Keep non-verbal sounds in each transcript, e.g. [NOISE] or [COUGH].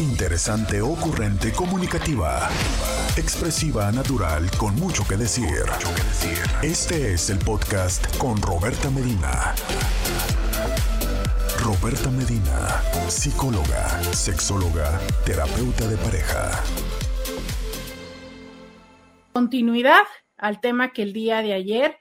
Interesante, ocurrente, comunicativa. Expresiva, natural, con mucho que decir. Este es el podcast con Roberta Medina. Roberta Medina, psicóloga, sexóloga, terapeuta de pareja. Continuidad al tema que el día de ayer,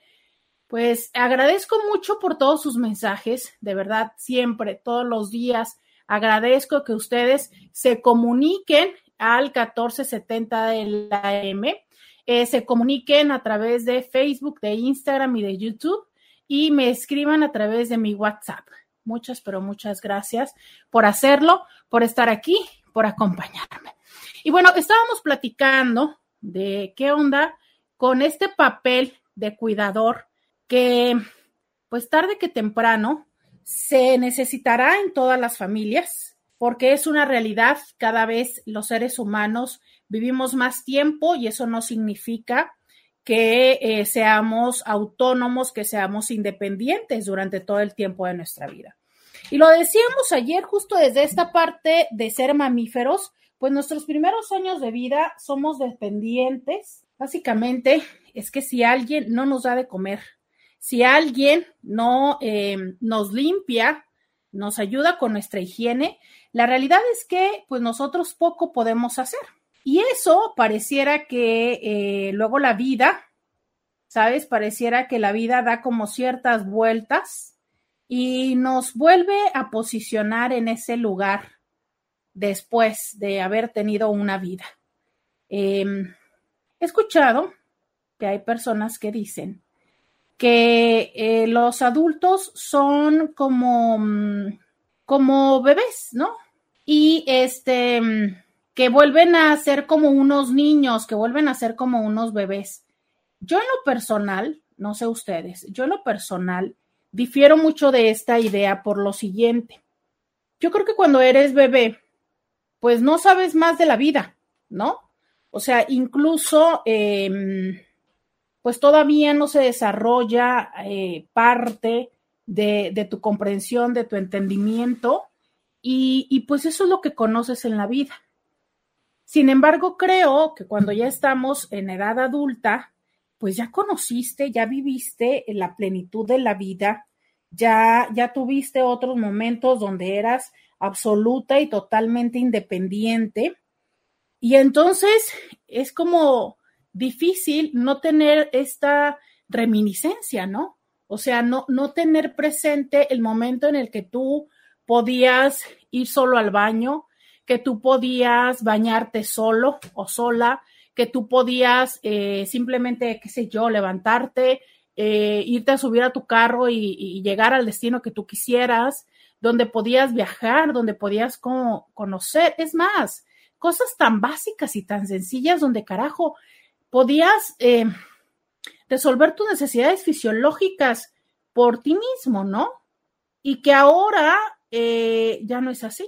pues agradezco mucho por todos sus mensajes, de verdad, siempre, todos los días. Agradezco que ustedes se comuniquen al 1470 de la M, eh, se comuniquen a través de Facebook, de Instagram y de YouTube y me escriban a través de mi WhatsApp. Muchas, pero muchas gracias por hacerlo, por estar aquí, por acompañarme. Y bueno, estábamos platicando de qué onda con este papel de cuidador que, pues tarde que temprano, se necesitará en todas las familias, porque es una realidad, cada vez los seres humanos vivimos más tiempo y eso no significa que eh, seamos autónomos, que seamos independientes durante todo el tiempo de nuestra vida. Y lo decíamos ayer justo desde esta parte de ser mamíferos, pues nuestros primeros años de vida somos dependientes. Básicamente es que si alguien no nos da de comer, si alguien no eh, nos limpia, nos ayuda con nuestra higiene, la realidad es que pues nosotros poco podemos hacer. Y eso pareciera que eh, luego la vida, ¿sabes? Pareciera que la vida da como ciertas vueltas y nos vuelve a posicionar en ese lugar después de haber tenido una vida. Em, he escuchado que hay personas que dicen que eh, los adultos son como, mm, como bebés, ¿no? Y este, mm, que vuelven a ser como unos niños, que vuelven a ser como unos bebés. Yo en lo personal, no sé ustedes, yo en lo personal difiero mucho de esta idea por lo siguiente. Yo creo que cuando eres bebé, pues no sabes más de la vida, ¿no? O sea, incluso, em, pues todavía no se desarrolla eh, parte de, tu comprensión, de tu entendimiento, y, y pues eso es lo que conoces en la vida. Sin embargo, creo que cuando ya estamos en edad adulta, pues ya conociste, ya viviste la plenitud de la vida, ya, ya tuviste otros momentos donde eras absoluta y totalmente independiente. Y entonces es como difícil no tener esta reminiscencia, ¿no? O sea, no, no tener presente el momento en el que tú podías ir solo al baño, que tú podías bañarte solo o sola, que tú podías eh, simplemente, qué sé yo, levantarte, eh, irte a subir a tu carro y, y, llegar al destino que tú quisieras, donde podías viajar, donde podías como conocer, es más, cosas tan básicas y tan sencillas donde carajo podías eh, resolver tus necesidades fisiológicas por ti mismo, ¿no? Y que ahora eh, ya no es así,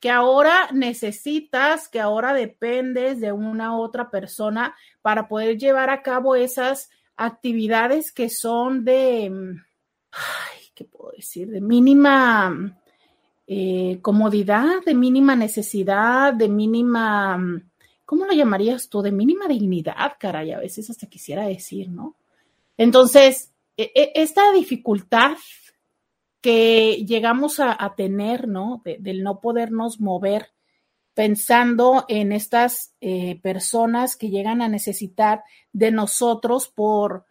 que ahora necesitas, que ahora dependes de una otra persona para poder llevar a cabo esas actividades que son de, ¿qué puedo decir? De mínima eh, comodidad, de mínima necesidad, de mínima, ¿cómo lo llamarías tú? De mínima dignidad, caray, a veces hasta quisiera decir, ¿no? Entonces, e, e, esta dificultad que llegamos a, tener, ¿no? De, del no podernos mover pensando en estas eh, personas que llegan a necesitar de nosotros por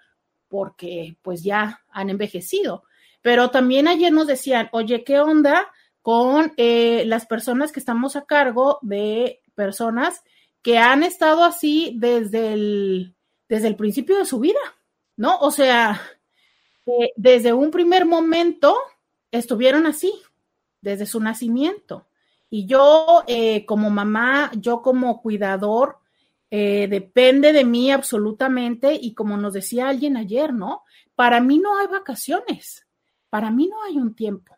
porque pues ya han envejecido. Pero también ayer nos decían, oye, ¿qué onda con eh, las personas que estamos a cargo de personas que han estado así desde el, desde el principio de su vida? ¿No? O sea, eh, desde un primer momento estuvieron así, desde su nacimiento. Y yo eh, como mamá, yo como cuidador, eh, depende de mí absolutamente y como nos decía alguien ayer, ¿no? Para mí no hay vacaciones, para mí no hay un tiempo.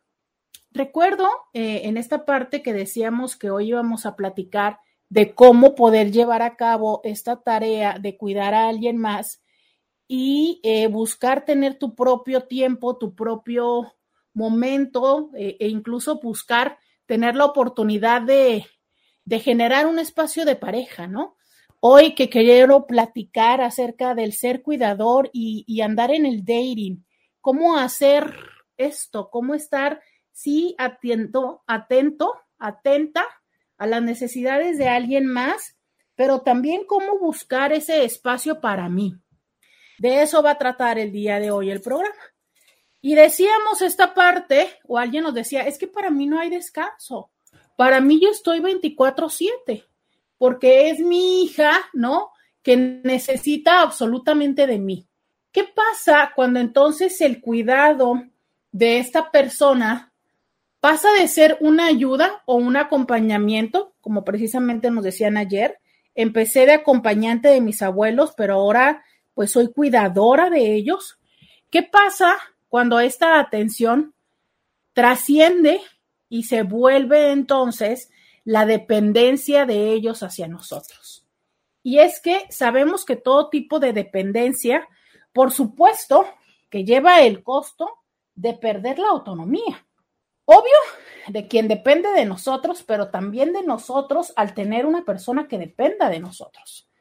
Recuerdo eh, en esta parte que decíamos que hoy íbamos a platicar de cómo poder llevar a cabo esta tarea de cuidar a alguien más y eh, buscar tener tu propio tiempo, tu propio momento e incluso buscar tener la oportunidad de, de generar un espacio de pareja, ¿no? Hoy que quiero platicar acerca del ser cuidador y, y andar en el dating, cómo hacer esto, cómo estar, sí, atento, atento, atenta a las necesidades de alguien más, pero también cómo buscar ese espacio para mí. De eso va a tratar el día de hoy el programa. Y decíamos esta parte, o alguien nos decía, es que para mí no hay descanso. Para mí yo estoy 24/7, porque es mi hija, ¿no? Que necesita absolutamente de mí. ¿Qué pasa cuando entonces el cuidado de esta persona pasa de ser una ayuda o un acompañamiento, como precisamente nos decían ayer? Empecé de acompañante de mis abuelos, pero ahora pues soy cuidadora de ellos. ¿Qué pasa cuando esta atención trasciende y se vuelve entonces la dependencia de ellos hacia nosotros. Y es que sabemos que todo tipo de dependencia, por supuesto, que lleva el costo de perder la autonomía. Obvio, de quien depende de nosotros, pero también de nosotros al tener una persona que dependa de nosotros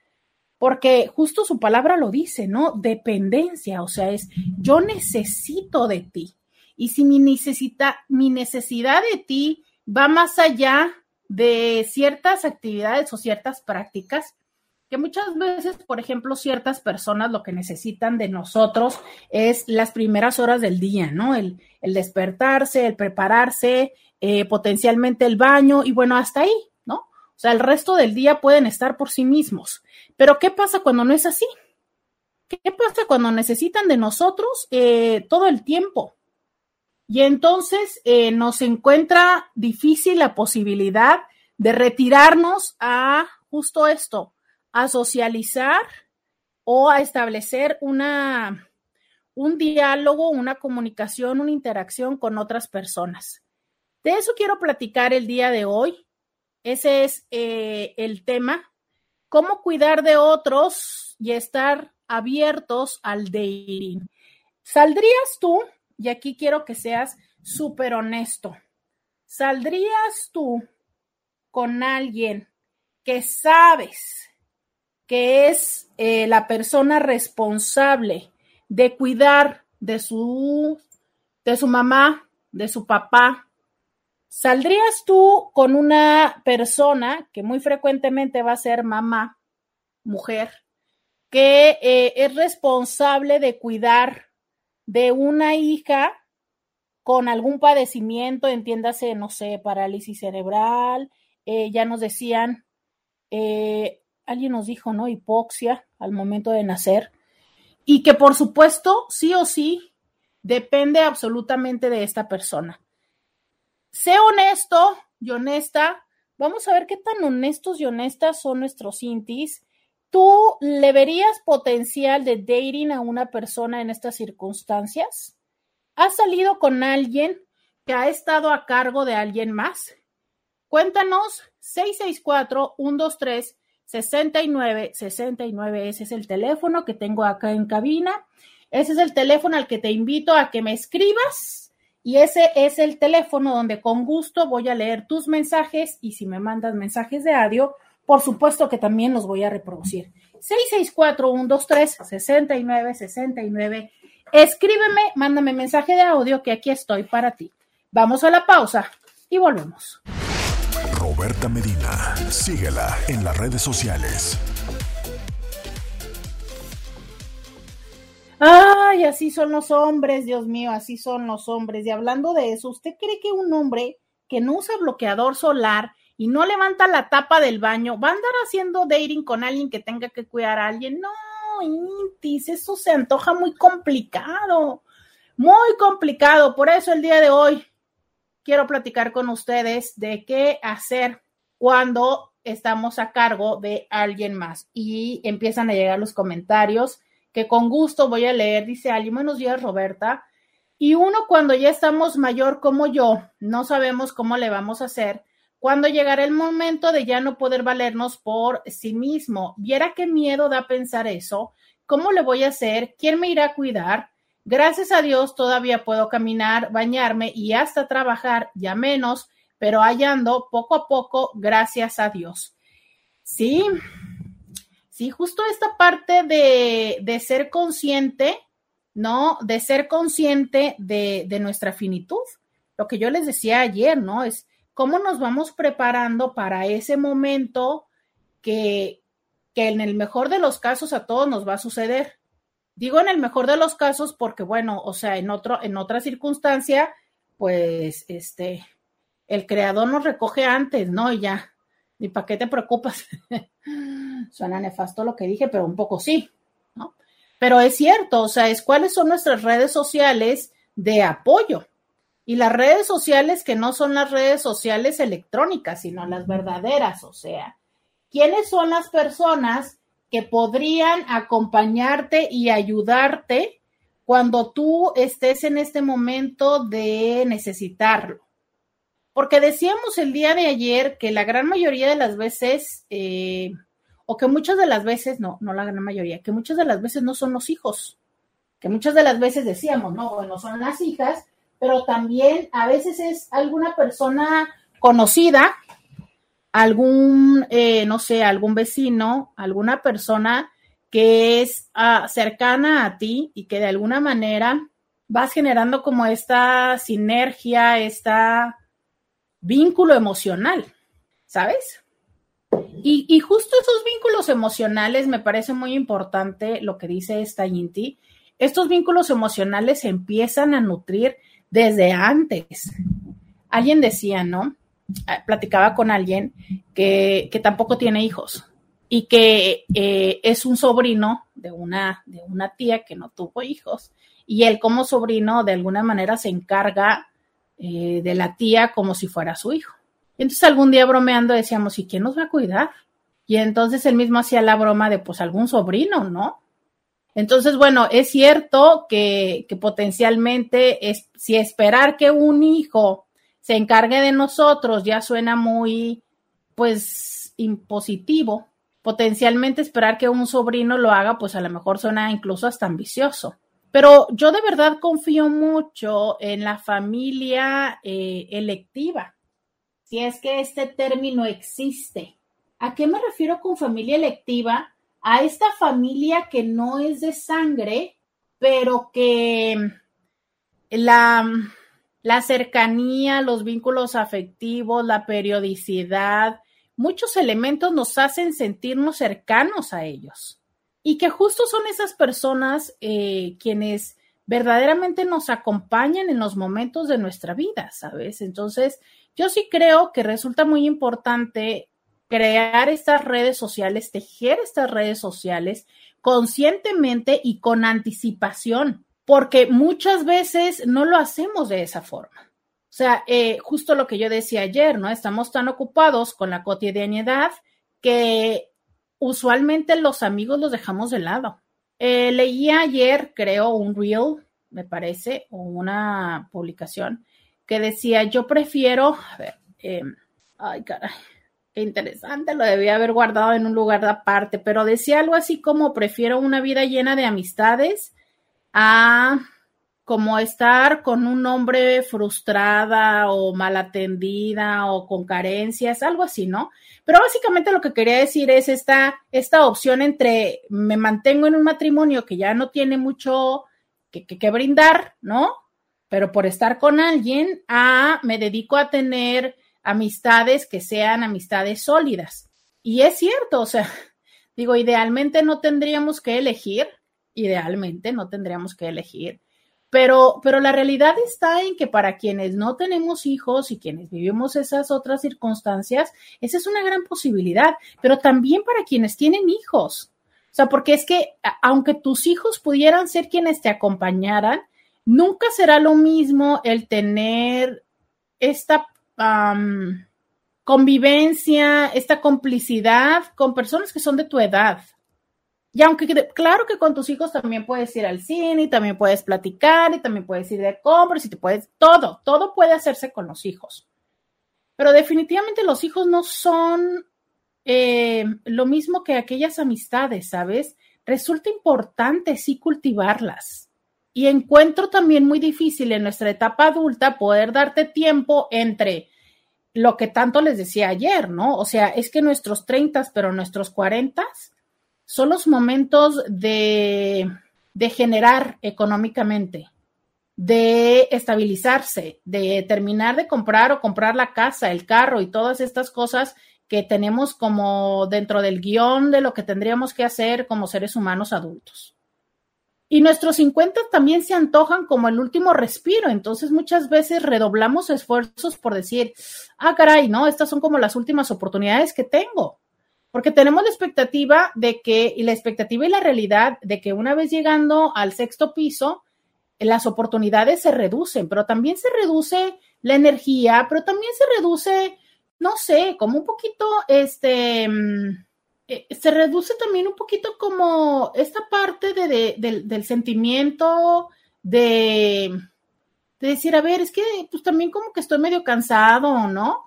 porque justo su palabra lo dice, ¿no? Dependencia, o sea, es yo necesito de ti. Y si mi, necesita, mi necesidad de ti va más allá de ciertas actividades o ciertas prácticas, que muchas veces, por ejemplo, ciertas personas lo que necesitan de nosotros es las primeras horas del día, ¿no? El, despertarse, el prepararse, eh, potencialmente el baño y bueno, hasta ahí, o sea, el resto del día pueden estar por sí mismos. Pero ¿qué pasa cuando no es así? ¿Qué pasa cuando necesitan de nosotros eh, todo el tiempo? Y entonces eh, nos encuentra difícil la posibilidad de retirarnos a justo esto, a socializar o a establecer una, un diálogo, una comunicación, una interacción con otras personas. De eso quiero platicar el día de hoy. Ese es eh, el tema. ¿Cómo cuidar de otros y estar abiertos al dating? ¿Saldrías tú? Y aquí quiero que seas súper honesto. ¿Saldrías tú con alguien que sabes que es eh, la persona responsable de cuidar de su, de su mamá, de su papá, ¿Saldrías tú con una persona que muy frecuentemente va a ser mamá, mujer, que eh, es responsable de cuidar de una hija con algún padecimiento, entiéndase, no sé, parálisis cerebral, eh, ya nos decían, alguien nos dijo, ¿no? Hipoxia al momento de nacer, y que por supuesto, sí o sí, depende absolutamente de esta persona sé honesto y honesta. Vamos a ver qué tan honestos y honestas son nuestros intis. ¿Tú le verías potencial de dating a una persona en estas circunstancias? ¿Has salido con alguien que ha estado a cargo de alguien más? Cuéntanos 664-123-6969. Ese es el teléfono que tengo acá en cabina. Ese es el teléfono al que te invito a que me escribas y ese es el teléfono donde con gusto voy a leer tus mensajes y si me mandas mensajes de audio, por supuesto que también los voy a reproducir. 664-123-6969. Escríbeme, mándame mensaje de audio que aquí estoy para ti. Vamos a la pausa y volvemos. Roberta Medina, síguela en las redes sociales. Ay, así son los hombres, Dios mío, así son los hombres. Y hablando de eso, ¿usted cree que un hombre que no usa bloqueador solar y no levanta la tapa del baño va a andar haciendo dating con alguien que tenga que cuidar a alguien? No, Intis, eso se antoja muy complicado, muy complicado. Por eso el día de hoy quiero platicar con ustedes de qué hacer cuando estamos a cargo de alguien más. Y empiezan a llegar los comentarios que con gusto voy a leer, dice Ali, buenos días Roberta. Y uno cuando ya estamos mayor como yo, no sabemos cómo le vamos a hacer, cuando llegará el momento de ya no poder valernos por sí mismo. Viera qué miedo da pensar eso. ¿Cómo le voy a hacer? ¿Quién me irá a cuidar? Gracias a Dios todavía puedo caminar, bañarme y hasta trabajar, ya menos, pero allá ando poco a poco, gracias a Dios. Sí, sí, justo esta parte de, de ser consciente, ¿no? De ser consciente de, de nuestra finitud. Lo que yo les decía ayer, ¿no? Es cómo nos vamos preparando para ese momento que, que en el mejor de los casos a todos nos va a suceder. Digo en el mejor de los casos porque, bueno, o sea, en, otro, en otra circunstancia, pues, este, el creador nos recoge antes, ¿no? Y ya, ni para qué te preocupas. [LAUGHS] Suena nefasto lo que dije, pero un poco sí, ¿no? Pero es cierto, o sea, es cuáles son nuestras redes sociales de apoyo. Y las redes sociales que no son las redes sociales electrónicas, sino las verdaderas, o sea, ¿quiénes son las personas que podrían acompañarte y ayudarte cuando tú estés en este momento de necesitarlo? Porque decíamos el día de ayer que la gran mayoría de las veces, eh, o que muchas de las veces, no, no la gran mayoría, que muchas de las veces no son los hijos, que muchas de las veces decíamos, no, bueno, son las hijas, pero también a veces es alguna persona conocida, algún, eh, no sé, algún vecino, alguna persona que es uh, cercana a ti y que de alguna manera vas generando como esta sinergia, esta vínculo emocional, ¿sabes? Y, y, justo esos vínculos emocionales me parece muy importante lo que dice esta Inti. Estos vínculos emocionales se empiezan a nutrir desde antes. Alguien decía, ¿no? Ah, platicaba con alguien que, que tampoco tiene hijos y que eh, es un sobrino de una, de una tía que no tuvo hijos. Y él como sobrino de alguna manera se encarga eh, de la tía como si fuera su hijo. Entonces algún día bromeando decíamos, ¿y quién nos va a cuidar? Y entonces él mismo hacía la broma de, pues algún sobrino, ¿no? Entonces, bueno, es cierto que, que potencialmente es, si esperar que un hijo se encargue de nosotros ya suena muy, pues, impositivo. Potencialmente esperar que un sobrino lo haga, pues a lo mejor suena incluso hasta ambicioso. Pero yo de verdad confío mucho en la familia eh, electiva, si es que este término existe. ¿A qué me refiero con familia electiva? A esta familia que no es de sangre, pero que la, la cercanía, los vínculos afectivos, la periodicidad, muchos elementos nos hacen sentirnos cercanos a ellos y que justo son esas personas eh, quienes verdaderamente nos acompañan en los momentos de nuestra vida, ¿sabes? Entonces, yo sí creo que resulta muy importante crear estas redes sociales, tejer estas redes sociales conscientemente y con anticipación, porque muchas veces no lo hacemos de esa forma. O sea, eh, justo lo que yo decía ayer, ¿no? Estamos tan ocupados con la cotidianidad que usualmente los amigos los dejamos de lado. Eh, leí ayer, creo, un reel, me parece, o una publicación que decía, yo prefiero, a ver, eh, ay, caray, qué interesante, lo debía haber guardado en un lugar de aparte, pero decía algo así como, prefiero una vida llena de amistades a como estar con un hombre frustrada o mal atendida o con carencias, algo así, ¿no? Pero básicamente lo que quería decir es esta, esta opción entre me mantengo en un matrimonio que ya no tiene mucho que, que, que brindar, ¿no? Pero por estar con alguien, a me dedico a tener amistades que sean amistades sólidas. Y es cierto, o sea, [LAUGHS] digo, idealmente no tendríamos que elegir, idealmente no tendríamos que elegir pero, pero la realidad está en que para quienes no tenemos hijos y quienes vivimos esas otras circunstancias, esa es una gran posibilidad, pero también para quienes tienen hijos. O sea, porque es que aunque tus hijos pudieran ser quienes te acompañaran, nunca será lo mismo el tener esta um, convivencia, esta complicidad con personas que son de tu edad. Y aunque claro que con tus hijos también puedes ir al cine y también puedes platicar y también puedes ir de compras y te puedes, todo, todo puede hacerse con los hijos. Pero definitivamente los hijos no son eh, lo mismo que aquellas amistades, ¿sabes? Resulta importante sí cultivarlas. Y encuentro también muy difícil en nuestra etapa adulta poder darte tiempo entre lo que tanto les decía ayer, ¿no? O sea, es que nuestros 30, pero nuestros 40 son los momentos de, generar económicamente, de estabilizarse, de terminar de comprar o comprar la casa, el carro y todas estas cosas que tenemos como dentro del guion de lo que tendríamos que hacer como seres humanos adultos. Y nuestros 50 también se antojan como el último respiro, entonces muchas veces redoblamos esfuerzos por decir, ah, caray, no, estas son como las últimas oportunidades que tengo, porque tenemos la expectativa de que, y la expectativa y la realidad de que una vez llegando al sexto piso, las oportunidades se reducen, pero también se reduce la energía, pero también se reduce, no sé, como un poquito, este mm, eh, se reduce también un poquito como esta parte de, del sentimiento de, de, decir, a ver, es que pues también como que estoy medio cansado, ¿no?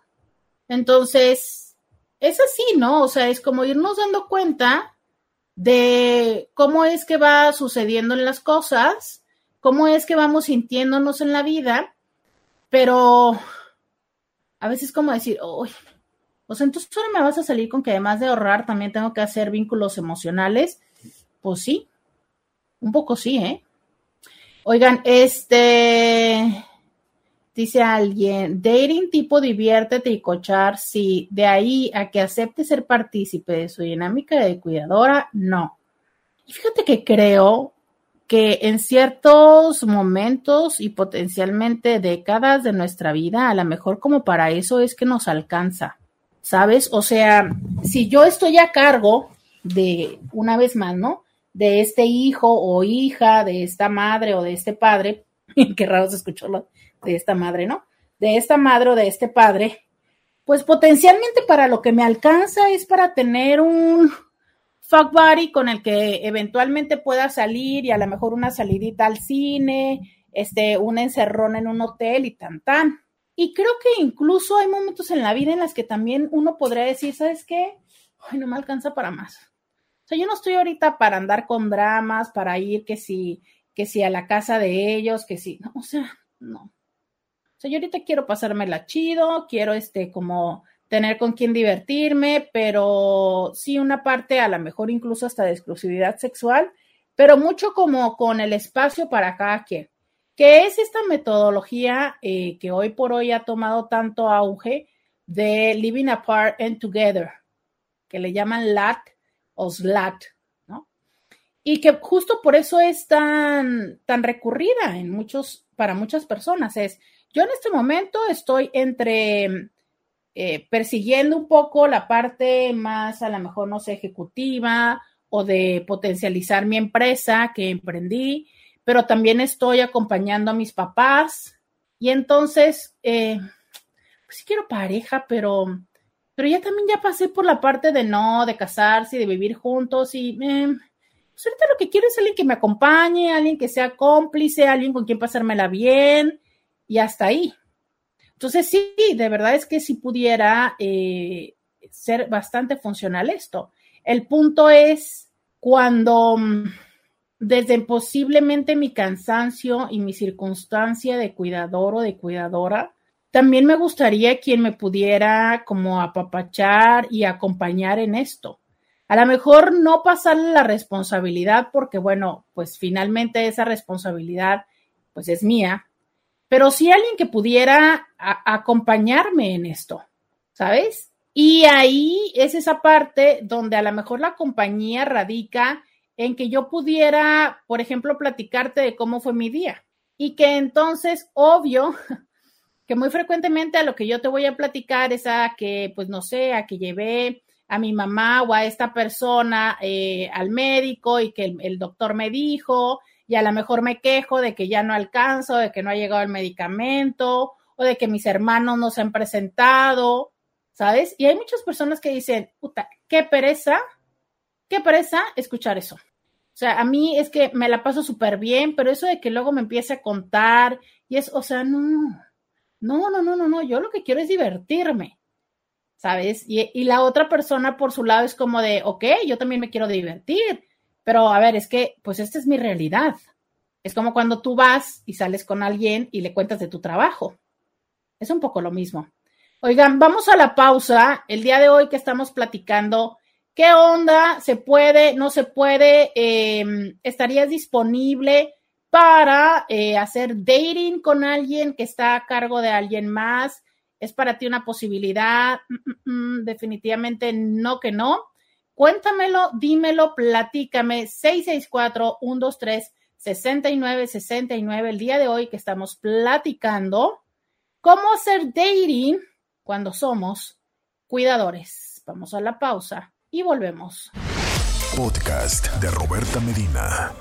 Entonces, es así, ¿no? O sea, es como irnos dando cuenta de cómo es que va sucediendo en las cosas, cómo es que vamos sintiéndonos en la vida, pero a veces como decir, uy, pues entonces solo me vas a salir con que además de ahorrar también tengo que hacer vínculos emocionales. Pues sí, un poco sí, ¿eh? Oigan, este, dice alguien, dating tipo diviértete y cochar, sí, de ahí a que acepte ser partícipe de su dinámica de cuidadora, no. Y fíjate que creo que en ciertos momentos y potencialmente décadas de nuestra vida, a lo mejor como para eso es que nos alcanza. ¿sabes? O sea, si yo estoy a cargo de, una vez más, ¿no? De este hijo o hija, de esta madre o de este padre, [LAUGHS] qué raro se escuchó lo de esta madre, ¿no? De esta madre o de este padre, pues potencialmente para lo que me alcanza es para tener un fuck buddy con el que eventualmente pueda salir y a lo mejor una salidita al cine, este, un encerrón en un hotel y tan tan. Y creo que incluso hay momentos en la vida en las que también uno podría decir, ¿sabes qué? Ay, no me alcanza para más. O sea, yo no estoy ahorita para andar con dramas, para ir que si, que si a la casa de ellos, que si, no, o sea, no. Sea, yo ahorita quiero pasármela chido, quiero este como tener con quien divertirme, pero sí una parte a lo mejor incluso hasta de exclusividad sexual, pero mucho como con el espacio para cada quien que es esta metodología eh, que hoy por hoy ha tomado tanto auge de living apart and together, que le llaman LAT o SLAT, ¿no? Y que justo por eso es tan, tan recurrida en muchos, para muchas personas. Es, yo en este momento estoy entre eh, persiguiendo un poco la parte más, a lo mejor, no sé, ejecutiva o de potencializar mi empresa que emprendí pero también estoy acompañando a mis papás. Y entonces, eh, pues sí quiero pareja, pero, pero ya también ya pasé por la parte de no, de casarse y de vivir juntos y eh, pues ahorita lo que quiero es alguien que me acompañe, alguien que sea cómplice, alguien con quien pasármela bien y hasta ahí. Entonces sí, de verdad es que si pudiera eh, ser bastante funcional esto. El punto es cuando desde posiblemente mi cansancio y mi circunstancia de cuidador o de cuidadora, también me gustaría quien me pudiera como apapachar y acompañar en esto. A lo mejor no pasarle la responsabilidad porque, bueno, pues finalmente esa responsabilidad pues es mía, pero sí alguien que pudiera acompañarme en esto, ¿sabes? Y ahí es esa parte donde a lo mejor la compañía radica en que yo pudiera, por ejemplo, platicarte de cómo fue mi día. Y que entonces, obvio, [LAUGHS] que muy frecuentemente a lo que yo te voy a platicar es a que, pues no sé, a que llevé a mi mamá o a esta persona eh, al médico y que el, doctor me dijo y a lo mejor me quejo de que ya no alcanzo, de que no ha llegado el medicamento o de que mis hermanos no se han presentado, ¿sabes? Y hay muchas personas que dicen, puta, qué pereza qué pereza escuchar eso. O sea, a mí es que me la paso súper bien, pero eso de que luego me empiece a contar y es, o sea, no, no, no, no, no, no, yo lo que quiero es divertirme, ¿sabes? Y, y la otra persona por su lado es como de, ok, yo también me quiero divertir, pero a ver, es que, pues esta es mi realidad. Es como cuando tú vas y sales con alguien y le cuentas de tu trabajo. Es un poco lo mismo. Oigan, vamos a la pausa. El día de hoy que estamos platicando, ¿qué onda? ¿Se puede? ¿No se puede? Em, ¿Estarías disponible para eh, hacer dating con alguien que está a cargo de alguien más? ¿Es para ti una posibilidad? Mm, mm, mm, definitivamente no que no. Cuéntamelo, dímelo, platícame. 664-123-6969 el día de hoy que estamos platicando cómo hacer dating cuando somos cuidadores. Vamos a la pausa y volvemos. Podcast de Roberta Medina.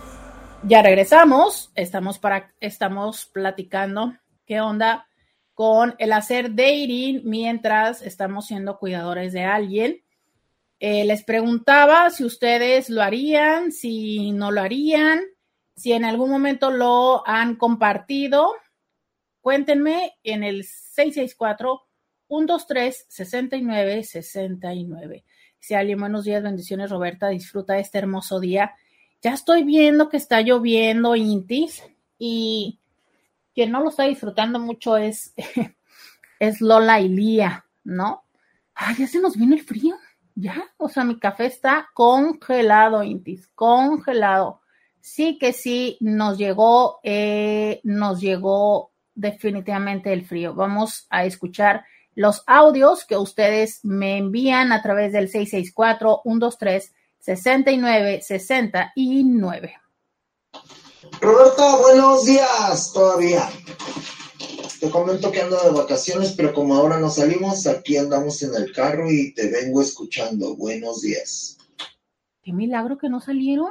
Ya regresamos. Estamos para estamos platicando qué onda con el hacer dating mientras estamos siendo cuidadores de alguien. Eh, les preguntaba si ustedes lo harían, si no lo harían, si en algún momento lo han compartido. Cuéntenme en el 664 123 69 69. Si alguien, buenos días, bendiciones, Roberta, disfruta este hermoso día. Ya estoy viendo que está lloviendo, Intis, y quien no lo está disfrutando mucho es, [LAUGHS] es Lola y Lía, ¿no? Ay, ya se nos viene el frío, ya, o sea, mi café está congelado, Intis, congelado. Sí que sí, nos llegó, eh, nos llegó definitivamente el frío. Vamos a escuchar los audios que ustedes me envían a través del 664-123-6969. Roberta, buenos días todavía. Te comento que ando de vacaciones, pero como ahora no salimos, aquí andamos en el carro y te vengo escuchando. Buenos días. Qué milagro que no salieron.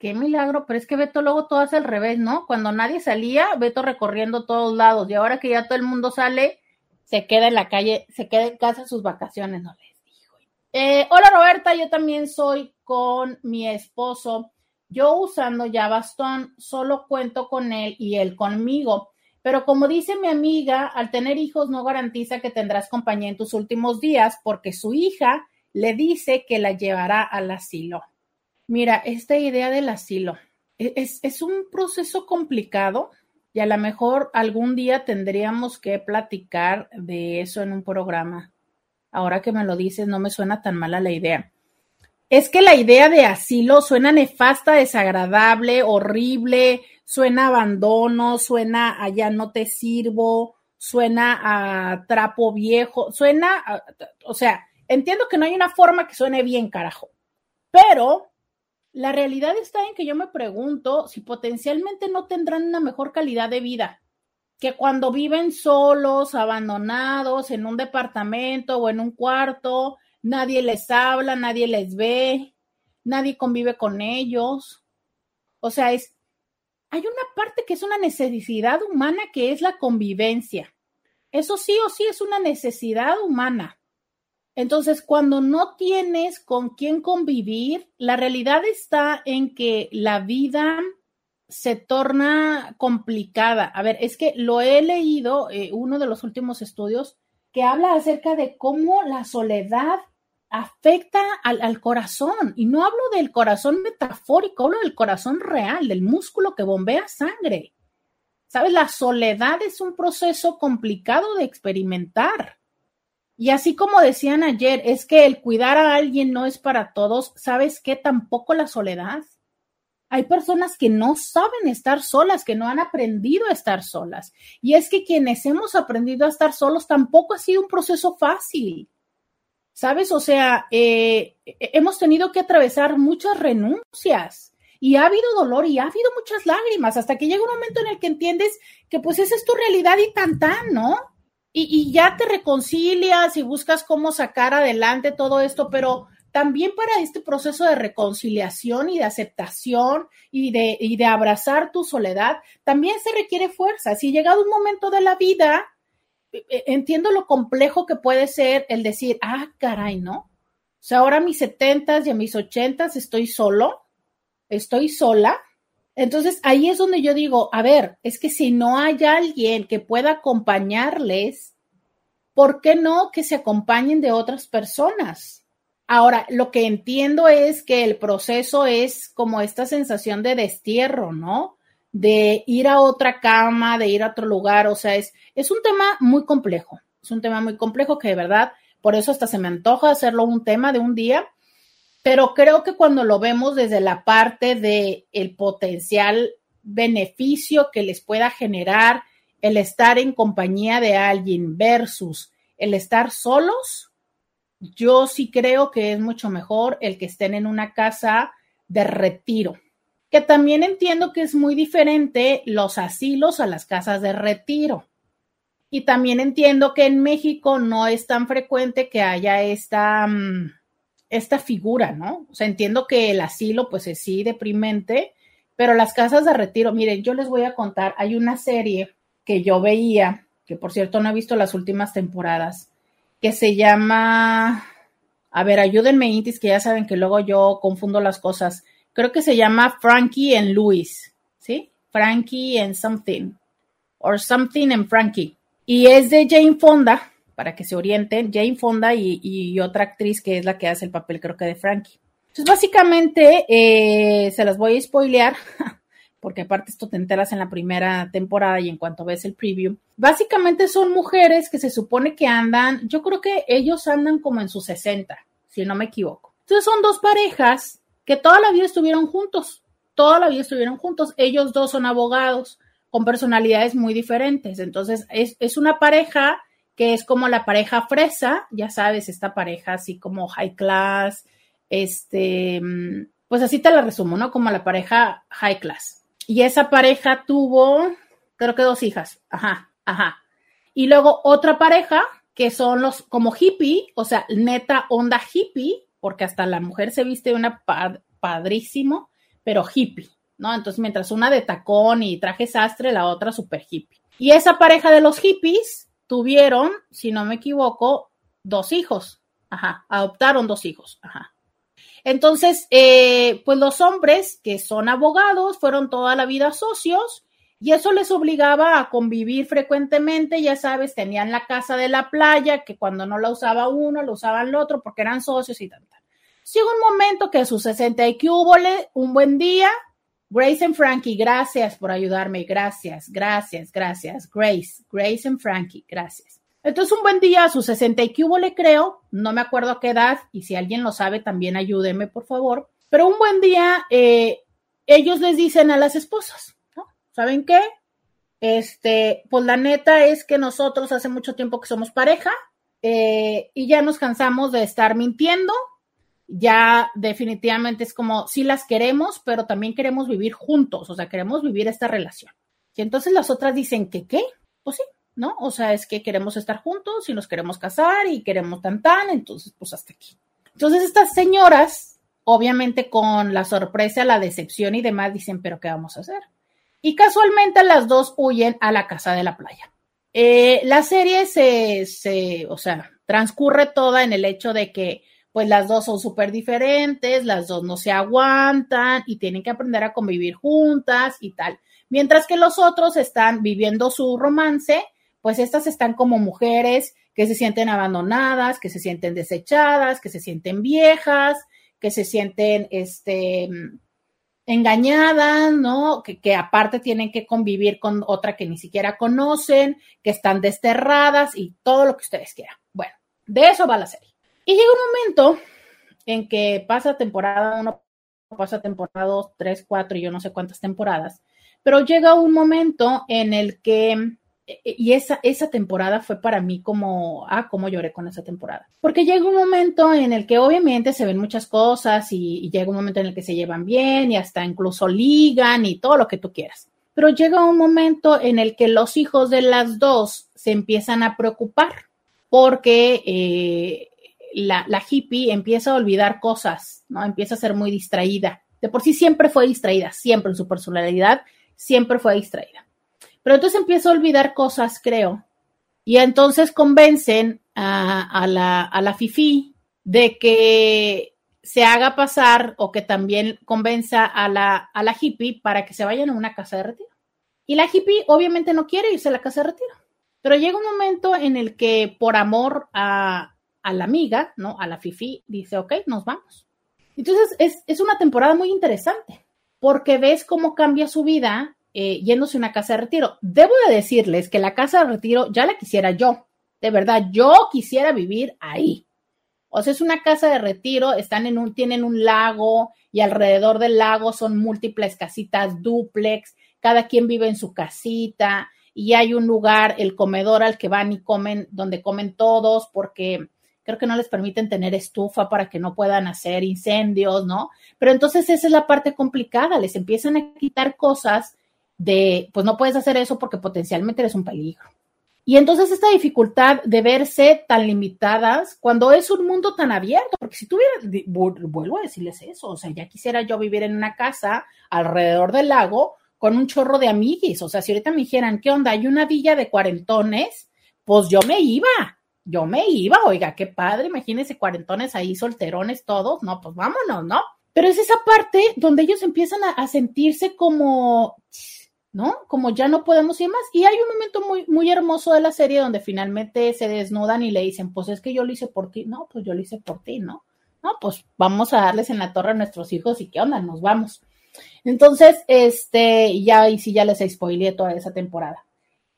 Qué milagro, pero es que Beto luego todo hace al revés, ¿no? Cuando nadie salía, Beto recorriendo todos lados y ahora que ya todo el mundo sale, se queda en la calle, se queda en casa sus vacaciones, no les digo. Eh, hola Roberta, yo también soy con mi esposo. Yo usando ya bastón, solo cuento con él y él conmigo. Pero como dice mi amiga, al tener hijos no garantiza que tendrás compañía en tus últimos días porque su hija le dice que la llevará al asilo. Mira, esta idea del asilo e-, es, es un proceso complicado y a lo mejor algún día tendríamos que platicar de eso en un programa. Ahora que me lo dices, no me suena tan mala la idea. Es que la idea de asilo suena nefasta, desagradable, horrible, suena abandono, suena a ya no te sirvo, suena a trapo viejo, suena, o sea, entiendo que no hay una forma que suene bien, carajo, pero la realidad está en que yo me pregunto si potencialmente no tendrán una mejor calidad de vida que cuando viven solos, abandonados en un departamento o en un cuarto, nadie les habla, nadie les ve, nadie convive con ellos. O sea, es hay una parte que es una necesidad humana que es la convivencia. Eso sí o sí es una necesidad humana. Entonces, cuando no tienes con quién convivir, la realidad está en que la vida se torna complicada. A ver, es que lo he leído, eh, uno de los últimos estudios, que habla acerca de cómo la soledad afecta al, al, corazón. Y no hablo del corazón metafórico, hablo del corazón real, del músculo que bombea sangre. ¿Sabes? La soledad es un proceso complicado de experimentar. Y así como decían ayer, es que el cuidar a alguien no es para todos, ¿sabes qué? Tampoco la soledad. Hay personas que no saben estar solas, que no han aprendido a estar solas. Y es que quienes hemos aprendido a estar solos tampoco ha sido un proceso fácil. ¿Sabes? O sea, eh, hemos tenido que atravesar muchas renuncias y ha habido dolor y ha habido muchas lágrimas hasta que llega un momento en el que entiendes que pues esa es tu realidad y tan tan, ¿no? y, ya te reconcilias y buscas cómo sacar adelante todo esto, pero también para este proceso de reconciliación y de aceptación y de, y de abrazar tu soledad, también se requiere fuerza. Si llegado un momento de la vida, entiendo lo complejo que puede ser el decir, ah, caray, ¿no? O sea, ahora a mis setentas y a mis ochentas estoy solo, estoy sola, entonces ahí es donde yo digo, a ver, es que si no hay alguien que pueda acompañarles, ¿por qué no que se acompañen de otras personas? Ahora, lo que entiendo es que el proceso es como esta sensación de destierro, ¿no? De ir a otra cama, de ir a otro lugar, o sea, es, es un tema muy complejo. es un tema muy complejo que de verdad, por eso hasta se me antoja hacerlo un tema de un día, pero creo que cuando lo vemos desde la parte de el potencial beneficio que les pueda generar el estar en compañía de alguien versus el estar solos, yo sí creo que es mucho mejor el que estén en una casa de retiro, que también entiendo que es muy diferente los asilos a las casas de retiro. Y también entiendo que en México no es tan frecuente que haya esta, mm, esta figura, ¿no? O sea, entiendo que el asilo, pues es sí deprimente, pero las casas de retiro, miren, yo les voy a contar, hay una serie que yo veía, que por cierto no he visto las últimas temporadas, que se llama, a ver, ayúdenme, Intis, que ya saben que luego yo confundo las cosas. Creo que se llama Frankie and Louis, ¿sí? Frankie and something, or something and Frankie. Y es de Jane Fonda, para que se orienten, Jane Fonda y, otra actriz que es la que hace el papel, creo que de Frankie. Entonces, básicamente, eh, se las voy a spoilear, [LAUGHS] porque aparte esto te enteras en la primera temporada y en cuanto ves el preview. Básicamente son mujeres que se supone que andan, yo creo que ellos andan como en sus 60, si no me equivoco. Entonces son dos parejas que toda la vida estuvieron juntos, toda la vida estuvieron juntos. Ellos dos son abogados con personalidades muy diferentes. Entonces, es, una pareja que es como la pareja fresa, ya sabes, esta pareja así como high class, este, pues así te la resumo, ¿no? Como la pareja high class. Y esa pareja tuvo, creo que dos hijas, ajá, ajá. Y luego otra pareja que son los como hippie, o sea, neta onda hippie, porque hasta la mujer se viste una padrísimo, pero hippie. ¿no? Entonces, mientras una de tacón y traje sastre, la otra super hippie. Y esa pareja de los hippies tuvieron, si no me equivoco, dos hijos. Ajá, adoptaron dos hijos. Ajá. Entonces, eh, pues los hombres que son abogados fueron toda la vida socios y eso les obligaba a convivir frecuentemente, ya sabes, tenían la casa de la playa, que cuando no la usaba uno, lo usaban el otro porque eran socios y tal. Llegó un momento que a sus 60 y que hubo un buen día, Grace and Frankie, gracias por ayudarme, gracias, gracias, gracias. Grace, Grace and Frankie, gracias. Entonces, un buen día a sus 60 y que hubo le creo, no me acuerdo a qué edad, y si alguien lo sabe, también ayúdeme, por favor. Pero un buen día, eh, ellos les dicen a las esposas. ¿Saben qué? Este, pues la neta es que nosotros hace mucho tiempo que somos pareja eh, y ya nos cansamos de estar mintiendo, ya definitivamente es como, sí las queremos, pero también queremos vivir juntos, o sea, queremos vivir esta relación. Y entonces las otras dicen que qué, pues sí, ¿no? O sea, es que queremos estar juntos y nos queremos casar y queremos tan tan, entonces pues hasta aquí. Entonces estas señoras, obviamente con la sorpresa, la decepción y demás, dicen, pero ¿qué vamos a hacer? Y casualmente las dos huyen a la casa de la playa. Eh, la serie se, o sea, transcurre toda en el hecho de que pues las dos son súper diferentes, las dos no se aguantan y tienen que aprender a convivir juntas y tal. Mientras que los otros están viviendo su romance, pues estas están como mujeres que se sienten abandonadas, que se sienten desechadas, que se sienten viejas, que se sienten este, engañadas, ¿no? Que, que, aparte tienen que convivir con otra que ni siquiera conocen, que están desterradas y todo lo que ustedes quieran. Bueno, de eso va la serie. Y llega un momento en que pasa temporada uno, pasa temporada dos, tres, cuatro y yo no sé cuántas temporadas, pero llega un momento en el que, y esa, esa temporada fue para mí como, ah, cómo lloré con esa temporada, porque llega un momento en el que obviamente se ven muchas cosas y, llega un momento en el que se llevan bien y hasta incluso ligan y todo lo que tú quieras. Pero llega un momento en el que los hijos de las dos se empiezan a preocupar porque eh, la, hippie empieza a olvidar cosas, ¿no? Empieza a ser muy distraída. De por sí siempre fue distraída, siempre en su personalidad, siempre fue distraída. Pero entonces empieza a olvidar cosas, creo. Y entonces convencen a, la, a la fifi de que se haga pasar o que también convenza a la, a la hippie para que se vayan a una casa de retiro. Y la hippie obviamente no quiere irse a la casa de retiro. Pero llega un momento en el que por amor a, a la amiga, ¿no? A la Fifi, dice, ok, nos vamos. Entonces es, es una temporada muy interesante porque ves cómo cambia su vida eh, yéndose a una casa de retiro. Debo de decirles que la casa de retiro ya la quisiera yo, De verdad, yo quisiera vivir ahí. O sea, es una casa de retiro, están en un, tienen un lago y alrededor del lago son múltiples casitas duplex, cada quien vive en su casita y hay un lugar, el comedor al que van y comen, donde comen todos, porque creo que no les permiten tener estufa para que no puedan hacer incendios, ¿no? Pero entonces esa es la parte complicada, les empiezan a quitar cosas de, pues no puedes hacer eso porque potencialmente eres un peligro. Y entonces esta dificultad de verse tan limitadas cuando es un mundo tan abierto, porque si tuviera, vuelvo a decirles eso, o sea, ya quisiera yo vivir en una casa alrededor del lago con un chorro de amiguis, o sea, si ahorita me dijeran, ¿qué onda? Hay una villa de cuarentones, pues yo me iba, yo me iba, oiga, qué padre, imagínense cuarentones ahí, solterones todos, no, pues vámonos, ¿no? Pero es esa parte donde ellos empiezan a, a sentirse como, ¿no? Como ya no podemos ir más. Y hay un momento muy, muy hermoso de la serie donde finalmente se desnudan y le dicen, pues es que yo lo hice por ti. No, pues yo lo hice por ti, ¿no? No, pues vamos a darles en la torre a nuestros hijos y qué onda, nos vamos. Entonces, este, ya, y sí, ya les spoileé toda esa temporada.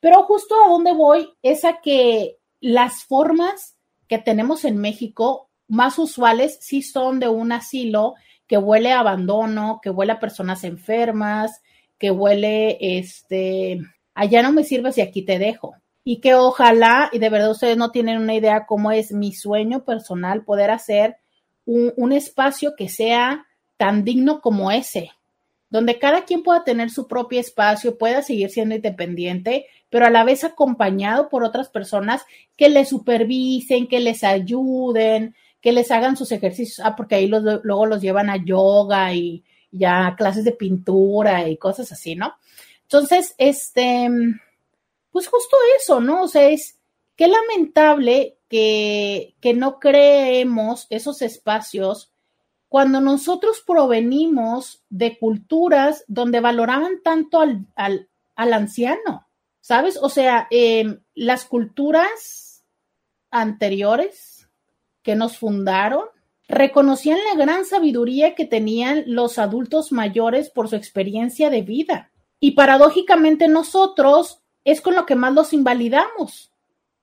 Pero justo a donde voy es a que las formas que tenemos en México más usuales sí son de un asilo que huele a abandono, que huele a personas enfermas, que huele, este, allá no me sirves y aquí te dejo. Y que ojalá, y de verdad ustedes no tienen una idea cómo es mi sueño personal poder hacer un, un espacio que sea tan digno como ese, donde cada quien pueda tener su propio espacio, pueda seguir siendo independiente, pero a la vez acompañado por otras personas que les supervisen, que les ayuden, que les hagan sus ejercicios. Ah, porque ahí los, luego los llevan a yoga y, ya clases de pintura y cosas así, ¿no? Entonces, este, pues justo eso, ¿no? O sea, es qué lamentable que, que no creemos esos espacios cuando nosotros provenimos de culturas donde valoraban tanto al, al, al anciano, ¿sabes? O sea, eh, las culturas anteriores que nos fundaron reconocían la gran sabiduría que tenían los adultos mayores por su experiencia de vida. Y paradójicamente nosotros es con lo que más los invalidamos,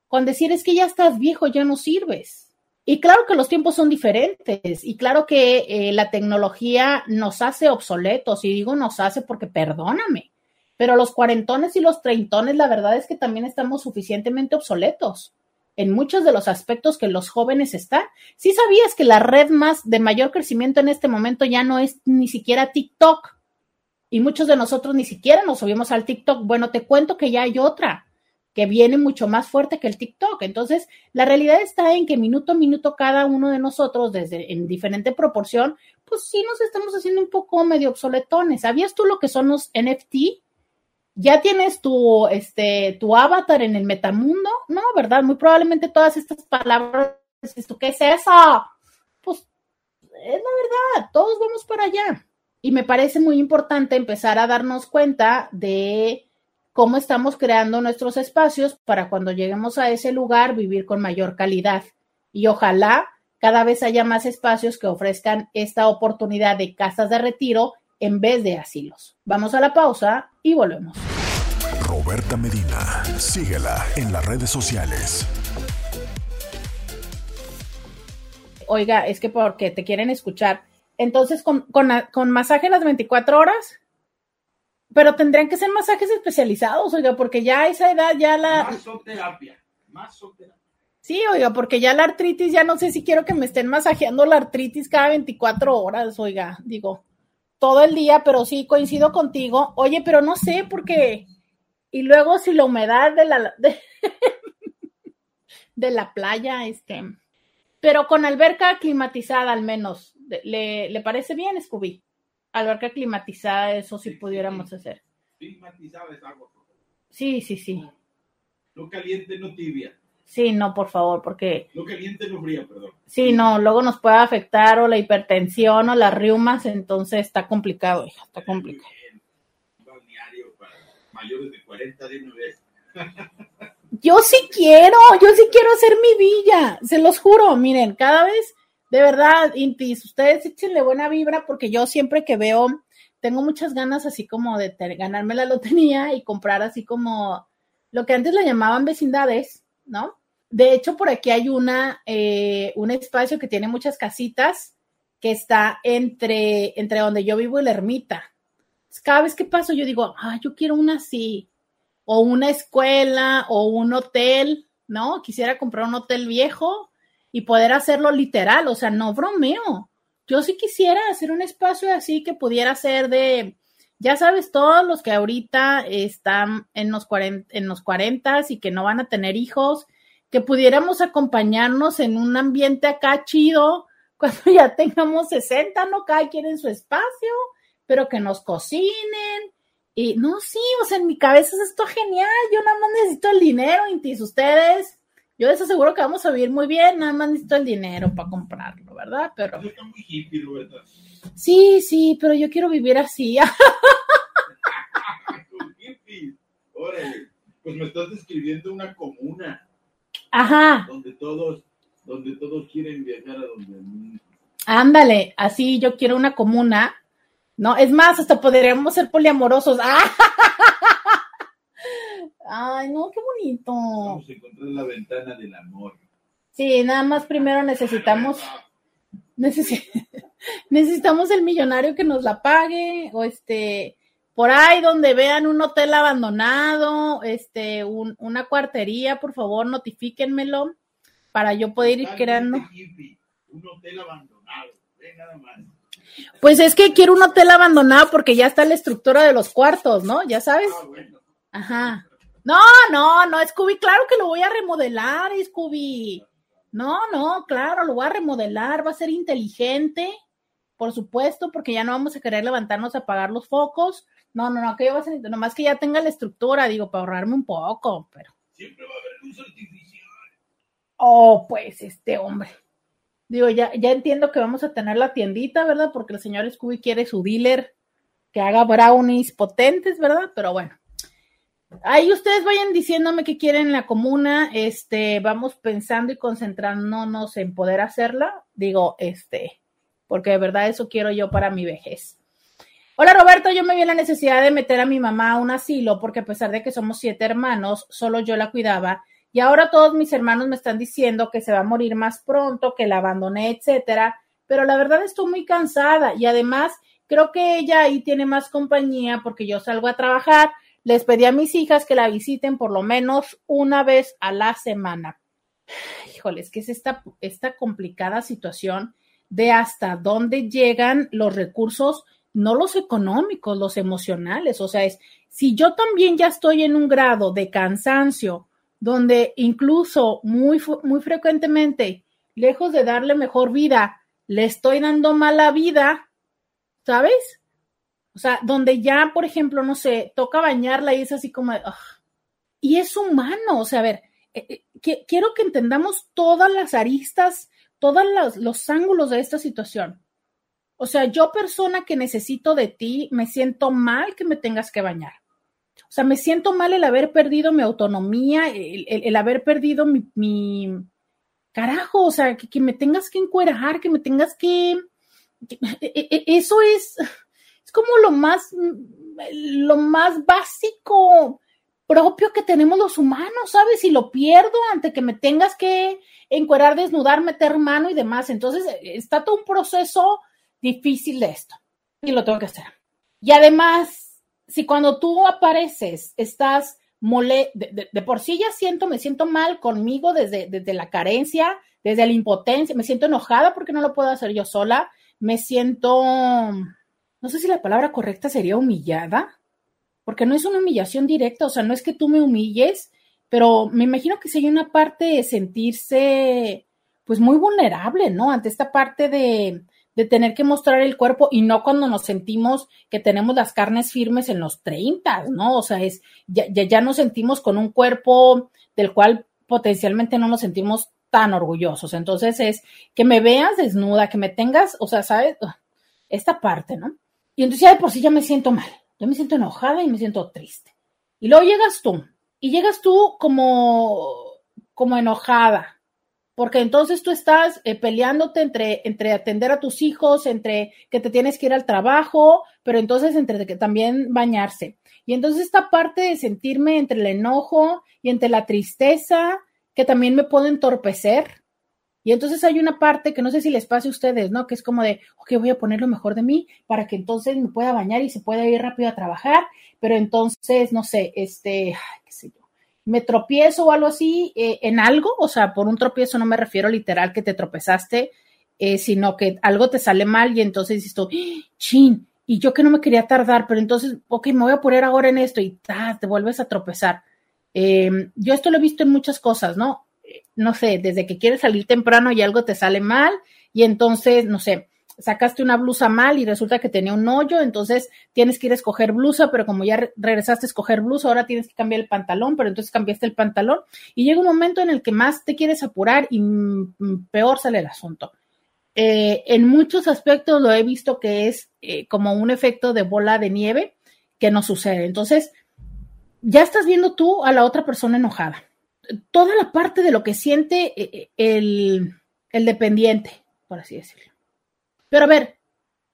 con decir es que ya estás viejo, ya no sirves. Y claro que los tiempos son diferentes y claro que eh, la tecnología nos hace obsoletos y digo nos hace porque perdóname, pero los cuarentones y los treintones la verdad es que también estamos suficientemente obsoletos en muchos de los aspectos que los jóvenes están. ¿Sí sabías que la red más de mayor crecimiento en este momento ya no es ni siquiera TikTok? Y muchos de nosotros ni siquiera nos subimos al TikTok. Bueno, te cuento que ya hay otra que viene mucho más fuerte que el TikTok. Entonces, la realidad está en que minuto a minuto cada uno de nosotros, desde en diferente proporción, pues sí nos estamos haciendo un poco medio obsoletones. ¿Sabías tú lo que son los NFT? Ya tienes tu, este, tu avatar en el metamundo, ¿no? ¿Verdad? Muy probablemente todas estas palabras, ¿qué es eso? Pues es la verdad, todos vamos para allá. Y me parece muy importante empezar a darnos cuenta de cómo estamos creando nuestros espacios para cuando lleguemos a ese lugar vivir con mayor calidad. Y ojalá cada vez haya más espacios que ofrezcan esta oportunidad de casas de retiro en vez de asilos. Vamos a la pausa y volvemos. Roberta Medina, síguela en las redes sociales. Oiga, es que porque te quieren escuchar. Entonces, con, con, masaje las 24 horas, pero tendrían que ser masajes especializados, oiga, porque ya a esa edad ya la... Masoterapia, masoterapia. Sí, oiga, porque ya la artritis, ya no sé si quiero que me estén masajeando la artritis cada 24 horas, oiga, digo, todo el día, pero sí coincido contigo. Oye, pero no sé, porque y luego si la humedad de la de, la playa, este, pero con alberca climatizada al menos. ¿Le, le parece bien, Scooby? Alberca climatizada, eso sí, pudiéramos hacer. Climatizada es agua. Sí, sí, sí. No caliente, no tibia. Sí, no, por favor, porque... No caliente, no fría, perdón. Sí, no, luego nos puede afectar o la hipertensión o las riumas, entonces está complicado, hija, está complicado mayores de 40 de una vez. [LAUGHS] Yo sí quiero, yo sí quiero hacer mi villa, se los juro, miren, cada vez, de verdad, Intis, ustedes échenle buena vibra porque yo siempre que veo, tengo muchas ganas así como de ganarme la lotería y comprar así como lo que antes le llamaban vecindades, ¿no? de hecho, por aquí hay una, eh, un espacio que tiene muchas casitas que está entre, entre donde yo vivo y la ermita. Cada vez que paso, yo digo, ah, yo quiero una así, o una escuela, o un hotel, ¿no? Quisiera comprar un hotel viejo y poder hacerlo literal, o sea, no bromeo. Yo sí quisiera hacer un espacio así que pudiera ser de, ya sabes, todos los que ahorita están en los 40, en los 40 y que no van a tener hijos, que pudiéramos acompañarnos en un ambiente acá chido [LAUGHS] cuando ya tengamos 60, ¿no? Cada quien en su espacio, pero que nos cocinen. Y no, sí, o sea, en mi cabeza es esto genial. Yo nada más necesito el dinero, Intis, ustedes. Yo de eso seguro que vamos a vivir muy bien, nada más necesito el dinero para comprarlo, ¿verdad? Pero. Muy Roberta. Sí, sí, pero yo quiero vivir así. [LAUGHS] Órale. Pues me estás describiendo una comuna Ajá, donde todos, donde todos quieren viajar a donde. ándale, así yo quiero una comuna. No, es más, hasta podríamos ser poliamorosos. ¡Ah! [LAUGHS] Ay, no, qué bonito. Vamos a encontrar la ventana del amor. Sí, nada más primero necesitamos, necesi- [LAUGHS] necesitamos el millonario que nos la pague, o este, por ahí donde vean un hotel abandonado, este, un- una cuartería, por favor, notifíquenmelo para yo poder ir creando. Un hotel abandonado. Nada más. Pues es que quiero un hotel abandonado porque ya está la estructura de los cuartos, ¿no? Ya sabes. Ah, bueno. Ajá. No, no, no, Scooby, claro que lo voy a remodelar, Scooby. No, no, claro, lo voy a remodelar, va a ser inteligente, por supuesto, porque ya no vamos a querer levantarnos a apagar los focos. No, no, no, que va a ser, nomás que ya tenga la estructura, digo, para ahorrarme un poco, pero. Siempre va a haber luz artificial. Oh, pues este hombre. Digo, ya, ya entiendo que vamos a tener la tiendita, ¿verdad? Porque el señor Scooby quiere su dealer que haga brownies potentes, ¿verdad? Pero bueno. Ahí ustedes vayan diciéndome qué quieren en la comuna. Este, vamos pensando y concentrándonos en poder hacerla. Digo, este, porque de verdad eso quiero yo para mi vejez. Hola Roberto, yo me vi en la necesidad de meter a mi mamá a un asilo porque a pesar de que somos siete hermanos, solo yo la cuidaba y ahora todos mis hermanos me están diciendo que se va a morir más pronto, que la abandoné, etcétera. Pero la verdad estoy muy cansada y además creo que ella ahí tiene más compañía porque yo salgo a trabajar. Les pedí a mis hijas que la visiten por lo menos una vez a la semana. Híjole, es que es esta, esta complicada situación de hasta dónde llegan los recursos, no los económicos, los emocionales. O sea, es si yo también ya estoy en un grado de cansancio, donde incluso muy, muy frecuentemente, lejos de darle mejor vida, le estoy dando mala vida, ¿sabes? O sea, donde ya, por ejemplo, no sé, toca bañarla y es así como, y es humano, o sea, a ver, eh, eh, quiero que entendamos todas las aristas, todos los, los ángulos de esta situación. O sea, yo persona que necesito de ti, me siento mal que me tengas que bañar. O sea, me siento mal el haber perdido mi autonomía, el, haber perdido mi, carajo, o sea, que, me tengas que encuerar, que me tengas que, que- e- e- eso es, es como lo más, lo más básico propio que tenemos los humanos, ¿sabes? Si lo pierdo ante que me tengas que encuerar, desnudar, meter mano y demás. Entonces, está todo un proceso difícil de esto y lo tengo que hacer. Y además, si cuando tú apareces estás mole, de, de- de por sí ya siento, me siento mal conmigo desde, desde la carencia, desde la impotencia, me siento enojada porque no lo puedo hacer yo sola, me siento, no sé si la palabra correcta sería humillada, porque no es una humillación directa, o sea, no es que tú me humilles, pero me imagino que si hay una parte de sentirse, pues muy vulnerable, ¿no? Ante esta parte de, de tener que mostrar el cuerpo y no cuando nos sentimos que tenemos las carnes firmes en los 30, ¿no? O sea, es, ya, ya, ya nos sentimos con un cuerpo del cual potencialmente no nos sentimos tan orgullosos. Entonces es que me veas desnuda, que me tengas, o sea, ¿sabes? Esta parte, ¿no? Y entonces ya de por sí ya me siento mal, yo me siento enojada y me siento triste. Y luego llegas tú, y llegas tú como, como enojada, porque entonces tú estás eh, peleándote entre, entre atender a tus hijos, entre que te tienes que ir al trabajo, pero entonces entre que también bañarse. Y entonces esta parte de sentirme entre el enojo y entre la tristeza, que también me puedo entorpecer. Y entonces hay una parte que no sé si les pase a ustedes, ¿no? Que es como de, ok, voy a poner lo mejor de mí para que entonces me pueda bañar y se pueda ir rápido a trabajar, pero entonces, no sé, este, qué sé yo, me tropiezo o algo así eh, en algo, o sea, por un tropiezo no me refiero literal que te tropezaste, eh, sino que algo te sale mal y entonces dices tú, chin, y yo que no me quería tardar, pero entonces, ok, me voy a poner ahora en esto y te vuelves a tropezar. Em, yo esto lo he visto en muchas cosas, ¿no? No sé, desde que quieres salir temprano y algo te sale mal y entonces, no sé, sacaste una blusa mal y resulta que tenía un hoyo, entonces tienes que ir a escoger blusa, pero como ya regresaste a escoger blusa, ahora tienes que cambiar el pantalón, pero entonces cambiaste el pantalón y llega un momento en el que más te quieres apurar y peor sale el asunto. Eh, en muchos aspectos lo he visto que es eh, como un efecto de bola de nieve que no sucede. Entonces, ya estás viendo tú a la otra persona enojada. Toda la parte de lo que siente eh, el, el dependiente, por así decirlo. Pero a ver,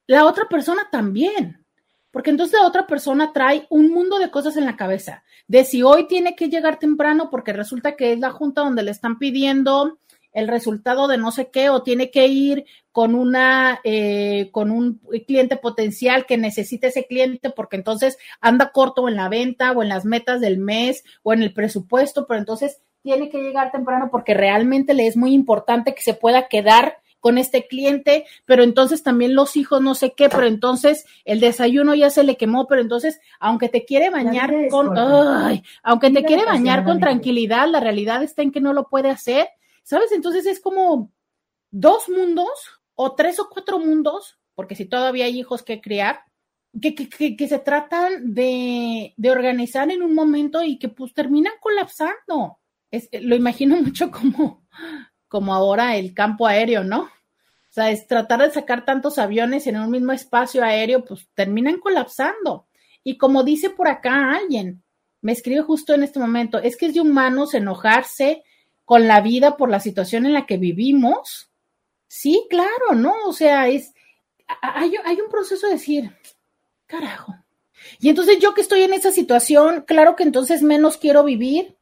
la otra persona también, porque entonces la otra persona trae un mundo de cosas en la cabeza, de si hoy tiene que llegar temprano porque resulta que es la junta donde le están pidiendo el resultado de no sé qué o tiene que ir con una eh, con un cliente potencial que necesite ese cliente porque entonces anda corto en la venta o en las metas del mes o en el presupuesto, pero entonces tiene que llegar temprano porque realmente le es muy importante que se pueda quedar con este cliente, pero entonces también los hijos no sé qué, pero entonces el desayuno ya se le quemó, pero entonces aunque te quiere bañar con ay, aunque te quiere bañar con tranquilidad, la realidad está en que no lo puede hacer, ¿sabes? Entonces es como dos mundos o tres o cuatro mundos, porque si todavía hay hijos que criar, que, que, que, se tratan de, de, organizar en un momento y que pues terminan colapsando. Es, lo imagino [LAUGHS] mucho como, como ahora el campo aéreo, ¿no? O sea, es tratar de sacar tantos aviones en un mismo espacio aéreo, pues terminan colapsando. Y como dice por acá alguien, me escribe justo en este momento, es que es de humanos enojarse con la vida por la situación en la que vivimos. Sí, claro, ¿no? O sea, es, hay un proceso de decir, carajo. Y entonces yo que estoy en esa situación, claro que entonces menos quiero vivir,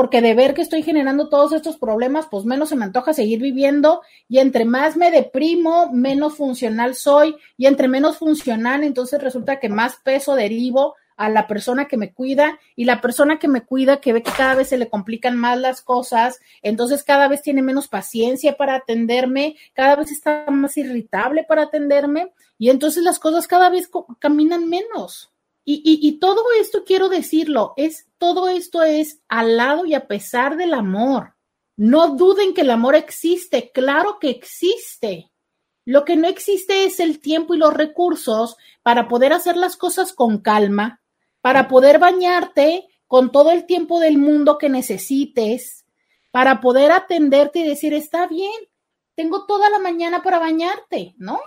porque de ver que estoy generando todos estos problemas, pues menos se me antoja seguir viviendo y entre más me deprimo, menos funcional soy y entre menos funcional, entonces resulta que más peso derivo a la persona que me cuida y la persona que me cuida que ve que cada vez se le complican más las cosas, entonces cada vez tiene menos paciencia para atenderme, cada vez está más irritable para atenderme y entonces las cosas cada vez caminan menos. Y, todo esto quiero decirlo, es todo esto es al lado y a pesar del amor. No duden que el amor existe, claro que existe. Lo que no existe es el tiempo y los recursos para poder hacer las cosas con calma, para poder bañarte con todo el tiempo del mundo que necesites, para poder atenderte y decir, está bien, tengo toda la mañana para bañarte, ¿no?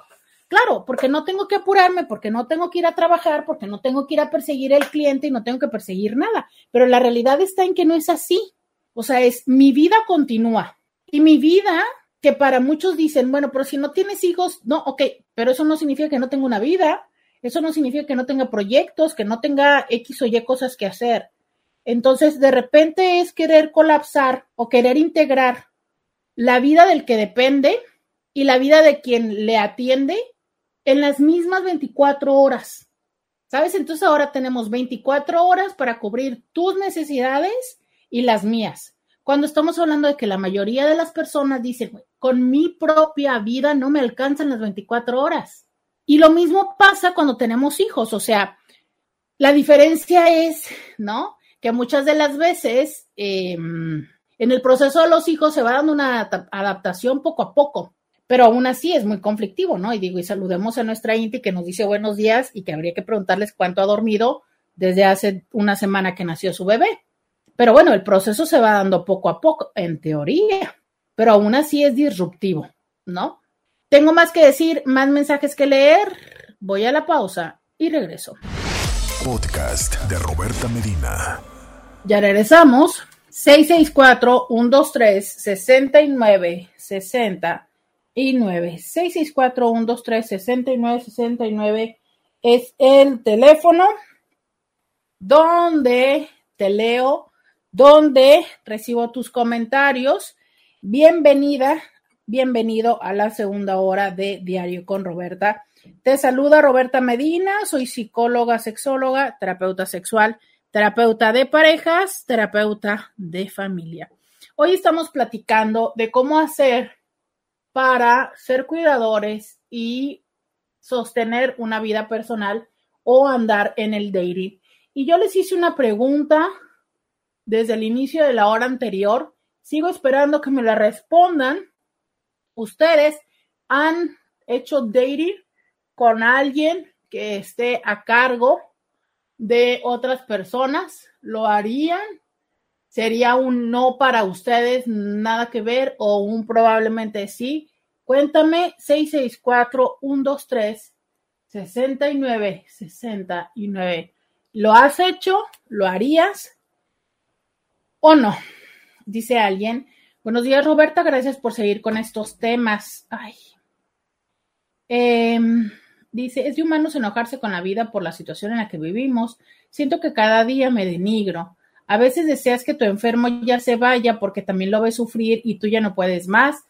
Claro, porque no tengo que apurarme, porque no tengo que ir a trabajar, porque no tengo que ir a perseguir al cliente y no tengo que perseguir nada. Pero la realidad está en que no es así. O sea, es mi vida continúa. Y mi vida, que para muchos dicen, bueno, pero si no tienes hijos, no, ok, pero eso no significa que no tenga una vida. Eso no significa que no tenga proyectos, que no tenga X o Y cosas que hacer. Entonces, de repente es querer colapsar o querer integrar la vida del que depende y la vida de quien le atiende en las mismas 24 horas. ¿Sabes? Entonces ahora tenemos 24 horas para cubrir tus necesidades y las mías. Cuando estamos hablando de que la mayoría de las personas dicen, con mi propia vida no me alcanzan las 24 horas. Y lo mismo pasa cuando tenemos hijos, o sea, la diferencia es, ¿no? Que muchas de las veces em, en el proceso de los hijos se va dando una adaptación poco a poco pero aún así es muy conflictivo, ¿no? Y digo, y saludemos a nuestra Inti que nos dice buenos días y que habría que preguntarles cuánto ha dormido desde hace una semana que nació su bebé. Pero bueno, el proceso se va dando poco a poco, en teoría, pero aún así es disruptivo, ¿no? Tengo más que decir, más mensajes que leer. Voy a la pausa y regreso. Podcast de Roberta Medina. Ya regresamos. 664-123-6960 y 9. 664-123-6969 es el teléfono donde te leo donde recibo tus comentarios. Bienvenida, bienvenido a la segunda hora de Diario con Roberta. Te saluda Roberta Medina, soy psicóloga, sexóloga, terapeuta sexual, terapeuta de parejas, terapeuta de familia. Hoy estamos platicando de cómo hacer para ser cuidadores y sostener una vida personal o andar en el dating. Y yo les hice una pregunta desde el inicio de la hora anterior. Sigo esperando que me la respondan. ¿Ustedes han hecho dating con alguien que esté a cargo de otras personas? ¿Lo harían? ¿Sería un no para ustedes, nada que ver o un probablemente sí? Cuéntame 664-123-6969. ¿Lo has hecho? ¿Lo harías? ¿O no? Dice alguien. Buenos días, Roberta. Gracias por seguir con estos temas. Ay. Em, dice, es de humanos enojarse con la vida por la situación en la que vivimos. Siento que cada día me denigro. A veces deseas que tu enfermo ya se vaya porque también lo ves sufrir y tú ya no puedes más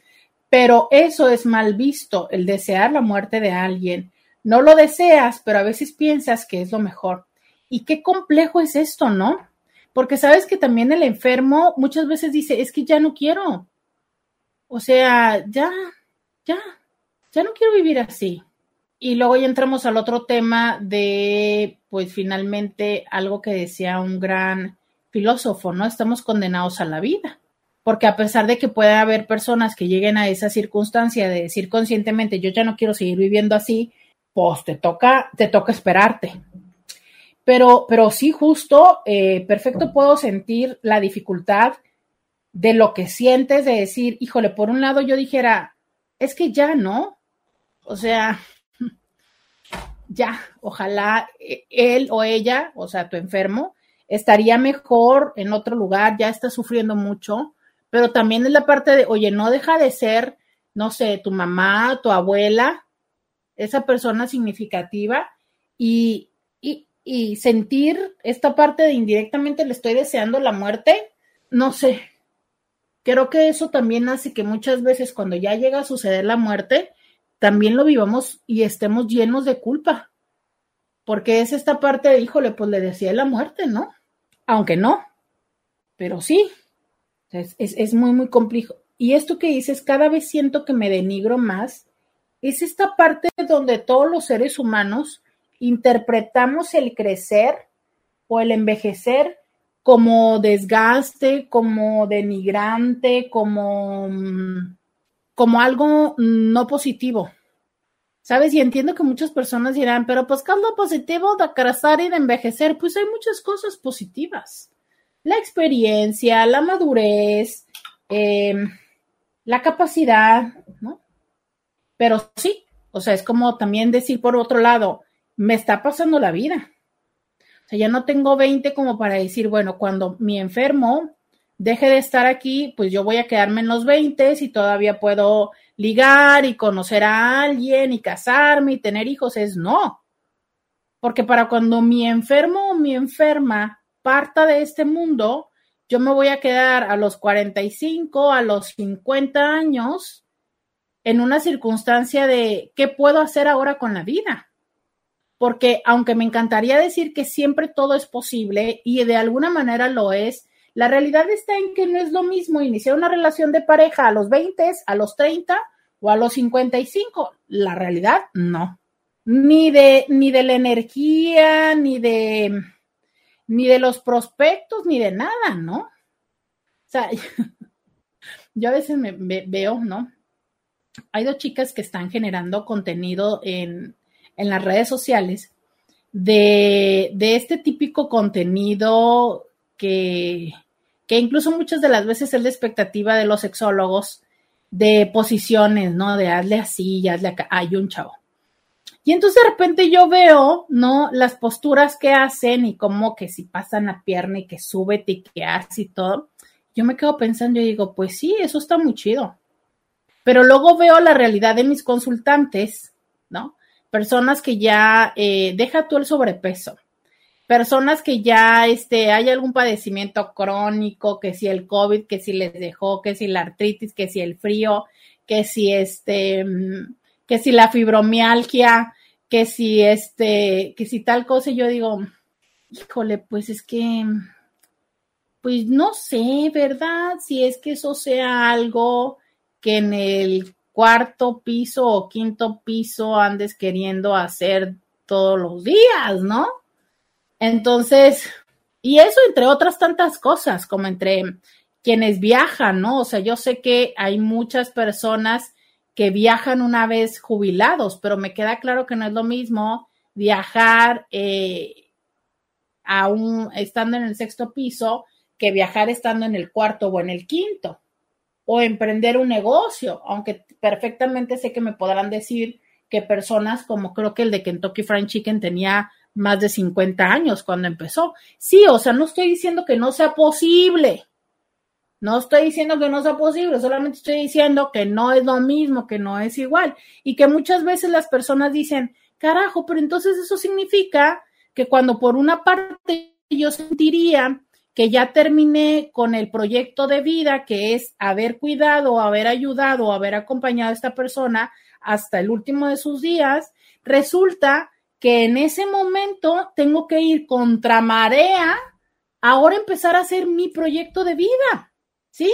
pero eso es mal visto, el desear la muerte de alguien. No lo deseas, pero a veces piensas que es lo mejor. Y qué complejo es esto, ¿no? Porque sabes que también el enfermo muchas veces dice, es que ya no quiero. O sea, ya, ya, ya no quiero vivir así. Y luego ya entramos al otro tema de, pues finalmente, algo que decía un gran filósofo, ¿no? Estamos condenados a la vida porque a pesar de que pueda haber personas que lleguen a esa circunstancia de decir conscientemente yo ya no quiero seguir viviendo así, pues te toca, te toca esperarte. Pero, pero sí, justo, eh, perfecto puedo sentir la dificultad de lo que sientes de decir, híjole, por un lado yo dijera, es que ya no, o sea, [LAUGHS] ya, ojalá él o ella, o sea, tu enfermo, estaría mejor en otro lugar, ya está sufriendo mucho, pero también es la parte de, oye, no deja de ser, no sé, tu mamá, tu abuela, esa persona significativa y, y, sentir esta parte de indirectamente le estoy deseando la muerte, no sé. Creo que eso también hace que muchas veces cuando ya llega a suceder la muerte, también lo vivamos y estemos llenos de culpa. Porque es esta parte de, híjole, pues le decía la muerte, ¿no? Aunque no, pero sí, es, muy, muy complejo. Y esto que dices, cada vez siento que me denigro más, es esta parte donde todos los seres humanos interpretamos el crecer o el envejecer como desgaste, como denigrante, como, mm, como algo no positivo. ¿Sabes? Y entiendo que muchas personas dirán, pero pues, ¿qué lo positivo de crecer y de envejecer? Pues hay muchas cosas positivas la experiencia, la madurez, em, la capacidad, ¿no? Pero sí, o sea, es como también decir por otro lado, me está pasando la vida. O sea, ya no tengo 20 como para decir, bueno, cuando mi enfermo deje de estar aquí, pues yo voy a quedarme en los 20 y todavía puedo ligar y conocer a alguien y casarme y tener hijos. Es no. Porque para cuando mi enfermo o mi enferma parta de este mundo, yo me voy a quedar a los 45, a los 50 años en una circunstancia de qué puedo hacer ahora con la vida. Porque aunque me encantaría decir que siempre todo es posible y de alguna manera lo es, la realidad está en que no es lo mismo iniciar una relación de pareja a los 20, a los 30 o a los 55. La realidad no. Ni de, ni de la energía, ni de ni de los prospectos, ni de nada, ¿no? O sea, [LAUGHS] yo a veces me, veo, ¿no? Hay dos chicas que están generando contenido en, las redes sociales de, de, este típico contenido que, que incluso muchas de las veces es la expectativa de los sexólogos de posiciones, ¿no? De hazle así, hazle acá. Hay un chavo. Y entonces de repente yo veo, ¿no? Las posturas que hacen y como que si pasan la pierna y que súbete y que hace y todo. Yo me quedo pensando y digo, pues sí, eso está muy chido. Pero luego veo la realidad de mis consultantes, ¿no? Personas que ya, eh, deja tú el sobrepeso. Personas que ya este, hay algún padecimiento crónico, que si el COVID, que si les dejó, que si la artritis, que si el frío, que si este, mm, que si la fibromialgia, que si este, que si tal cosa, yo digo, híjole, pues es que, pues no sé, ¿verdad? Si es que eso sea algo que en el cuarto piso o quinto piso andes queriendo hacer todos los días, ¿no? Entonces, y eso entre otras tantas cosas, como entre quienes viajan, ¿no? O sea, yo sé que hay muchas personas que viajan una vez jubilados, pero me queda claro que no es lo mismo viajar eh, aún estando en el sexto piso que viajar estando en el cuarto o en el quinto, o emprender un negocio, aunque perfectamente sé que me podrán decir que personas como creo que el de Kentucky Fried Chicken tenía más de 50 años cuando empezó. Sí, o sea, no estoy diciendo que no sea posible. No estoy diciendo que no sea posible, solamente estoy diciendo que no es lo mismo, que no es igual. Y que muchas veces las personas dicen, carajo, pero entonces eso significa que cuando por una parte yo sentiría que ya terminé con el proyecto de vida, que es haber cuidado, haber ayudado, haber acompañado a esta persona hasta el último de sus días, resulta que en ese momento tengo que ir contra marea, ahora empezar a hacer mi proyecto de vida, ¿sí?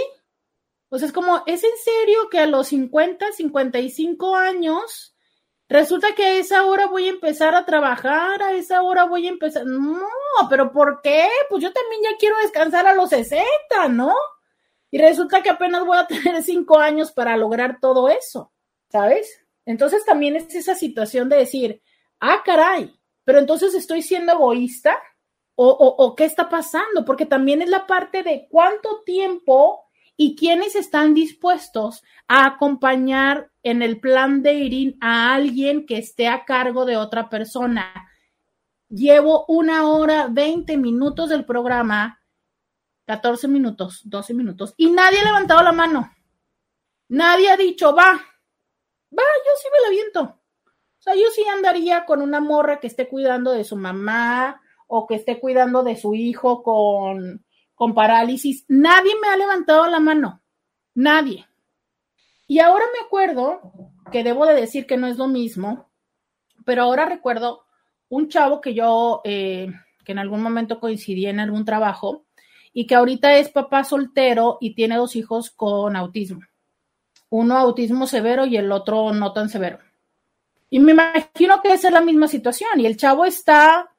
Sea, es como, ¿es en serio que a los 50, 55 años, resulta que a esa hora voy a empezar a trabajar, a esa hora voy a empezar, no, pero ¿por qué? Pues yo también ya quiero descansar a los 60, ¿no? Y resulta que apenas voy a [LAUGHS] tener cinco años para lograr todo eso, ¿sabes? Entonces también es esa situación de decir, ah, caray, pero entonces estoy siendo egoísta o, qué está pasando, porque también es la parte de cuánto tiempo y quiénes están dispuestos a acompañar en el plan de ir a alguien que esté a cargo de otra persona. Llevo una hora, 20 minutos del programa, 14 minutos, 12 minutos, y nadie ha levantado la mano. Nadie ha dicho, va, va, yo sí me la viento. O sea, yo sí andaría con una morra que esté cuidando de su mamá o que esté cuidando de su hijo con, con parálisis. Nadie me ha levantado la mano. Nadie. Y ahora me acuerdo que debo de decir que no es lo mismo, pero ahora recuerdo un chavo que yo, eh, que en algún momento coincidí en algún trabajo y que ahorita es papá soltero y tiene dos hijos con autismo. Uno autismo severo y el otro no tan severo. Y me imagino que esa es la misma situación. Y el chavo está,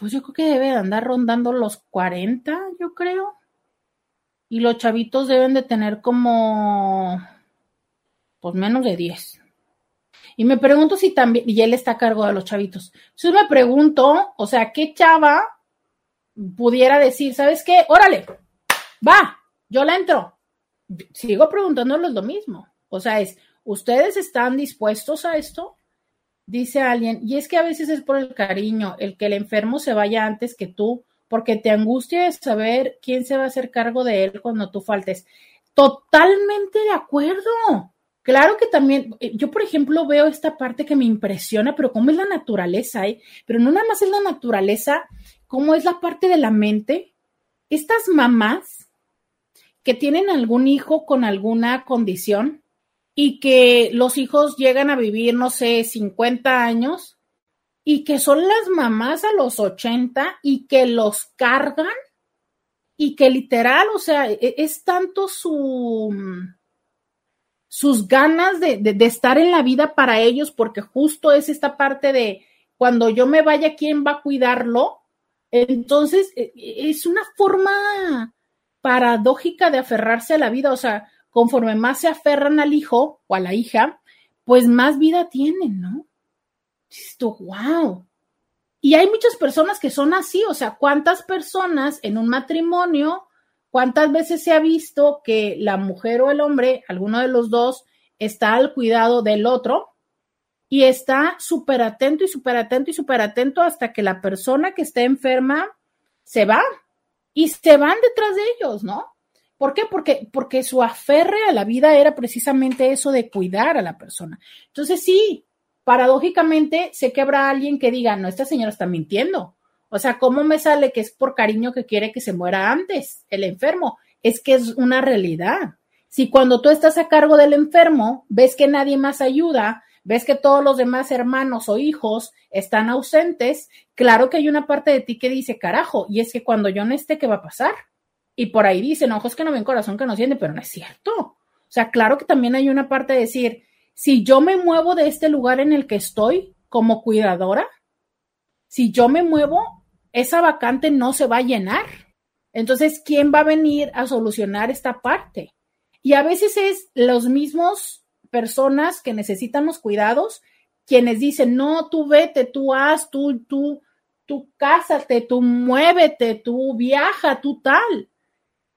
pues yo creo que debe andar rondando los 40, yo creo. Y los chavitos deben de tener como, pues menos de 10. Y me pregunto si también, y él está a cargo de los chavitos. Entonces me pregunto, o sea, ¿qué chava pudiera decir, ¿sabes qué? Órale, va, yo la entro. Sigo preguntándoles lo mismo. O sea, es, ¿Ustedes están dispuestos a esto? Dice alguien, y es que a veces es por el cariño, el que el enfermo se vaya antes que tú, porque te angustia saber quién se va a hacer cargo de él cuando tú faltes. Totalmente de acuerdo. Claro que también, eh, yo por ejemplo veo esta parte que me impresiona, pero cómo es la naturaleza, ¿eh? Pero no nada más es la naturaleza, cómo es la parte de la mente. Estas mamás que tienen algún hijo con alguna condición, y que los hijos llegan a vivir, no sé, 50 años y que son las mamás a los 80 y que los cargan y que literal, o sea, e-, es tanto su sus ganas de, de, estar en la vida para ellos, porque justo es esta parte de cuando yo me vaya, ¿quién va a cuidarlo? Entonces, e-, e-, es una forma paradójica de aferrarse a la vida, o sea, conforme más se aferran al hijo o a la hija, pues más vida tienen, ¿no? Esto, wow. Y hay muchas personas que son así, o sea, ¿cuántas personas en un matrimonio, cuántas veces se ha visto que la mujer o el hombre, alguno de los dos, está al cuidado del otro y está súper atento y súper atento y súper atento hasta que la persona que está enferma se va y se van detrás de ellos, ¿no? ¿Por qué? Porque, porque su aferre a la vida era precisamente eso de cuidar a la persona. Entonces, sí, paradójicamente se quebra alguien que diga, no, esta señora está mintiendo. O sea, ¿cómo me sale que es por cariño que quiere que se muera antes el enfermo? Es que es una realidad. Si cuando tú estás a cargo del enfermo, ves que nadie más ayuda, ves que todos los demás hermanos o hijos están ausentes, claro que hay una parte de ti que dice, carajo, y es que cuando yo no esté, ¿qué va a pasar? Y por ahí dicen, ojos que no ven, corazón que no siente, pero no es cierto. O sea, claro que también hay una parte de decir, si yo me muevo de este lugar en el que estoy como cuidadora, si yo me muevo, esa vacante no se va a llenar. Entonces, ¿quién va a venir a solucionar esta parte? Y a veces es los mismos personas que necesitan los cuidados quienes dicen, no, tú vete, tú haz, tú, tú, tú cásate, tú muévete, tú viaja, tú tal.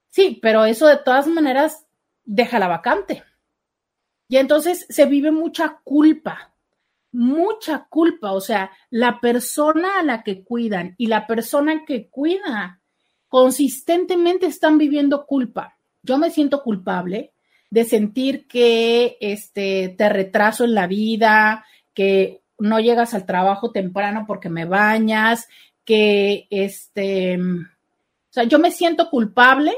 Sí, pero eso de todas maneras deja la vacante. Y entonces se vive mucha culpa, mucha culpa. O sea, la persona a la que cuidan y la persona que cuida consistentemente están viviendo culpa yo me siento culpable de sentir que este, te retraso en la vida, que no llegas al trabajo temprano porque me bañas, que este, o sea, yo me siento culpable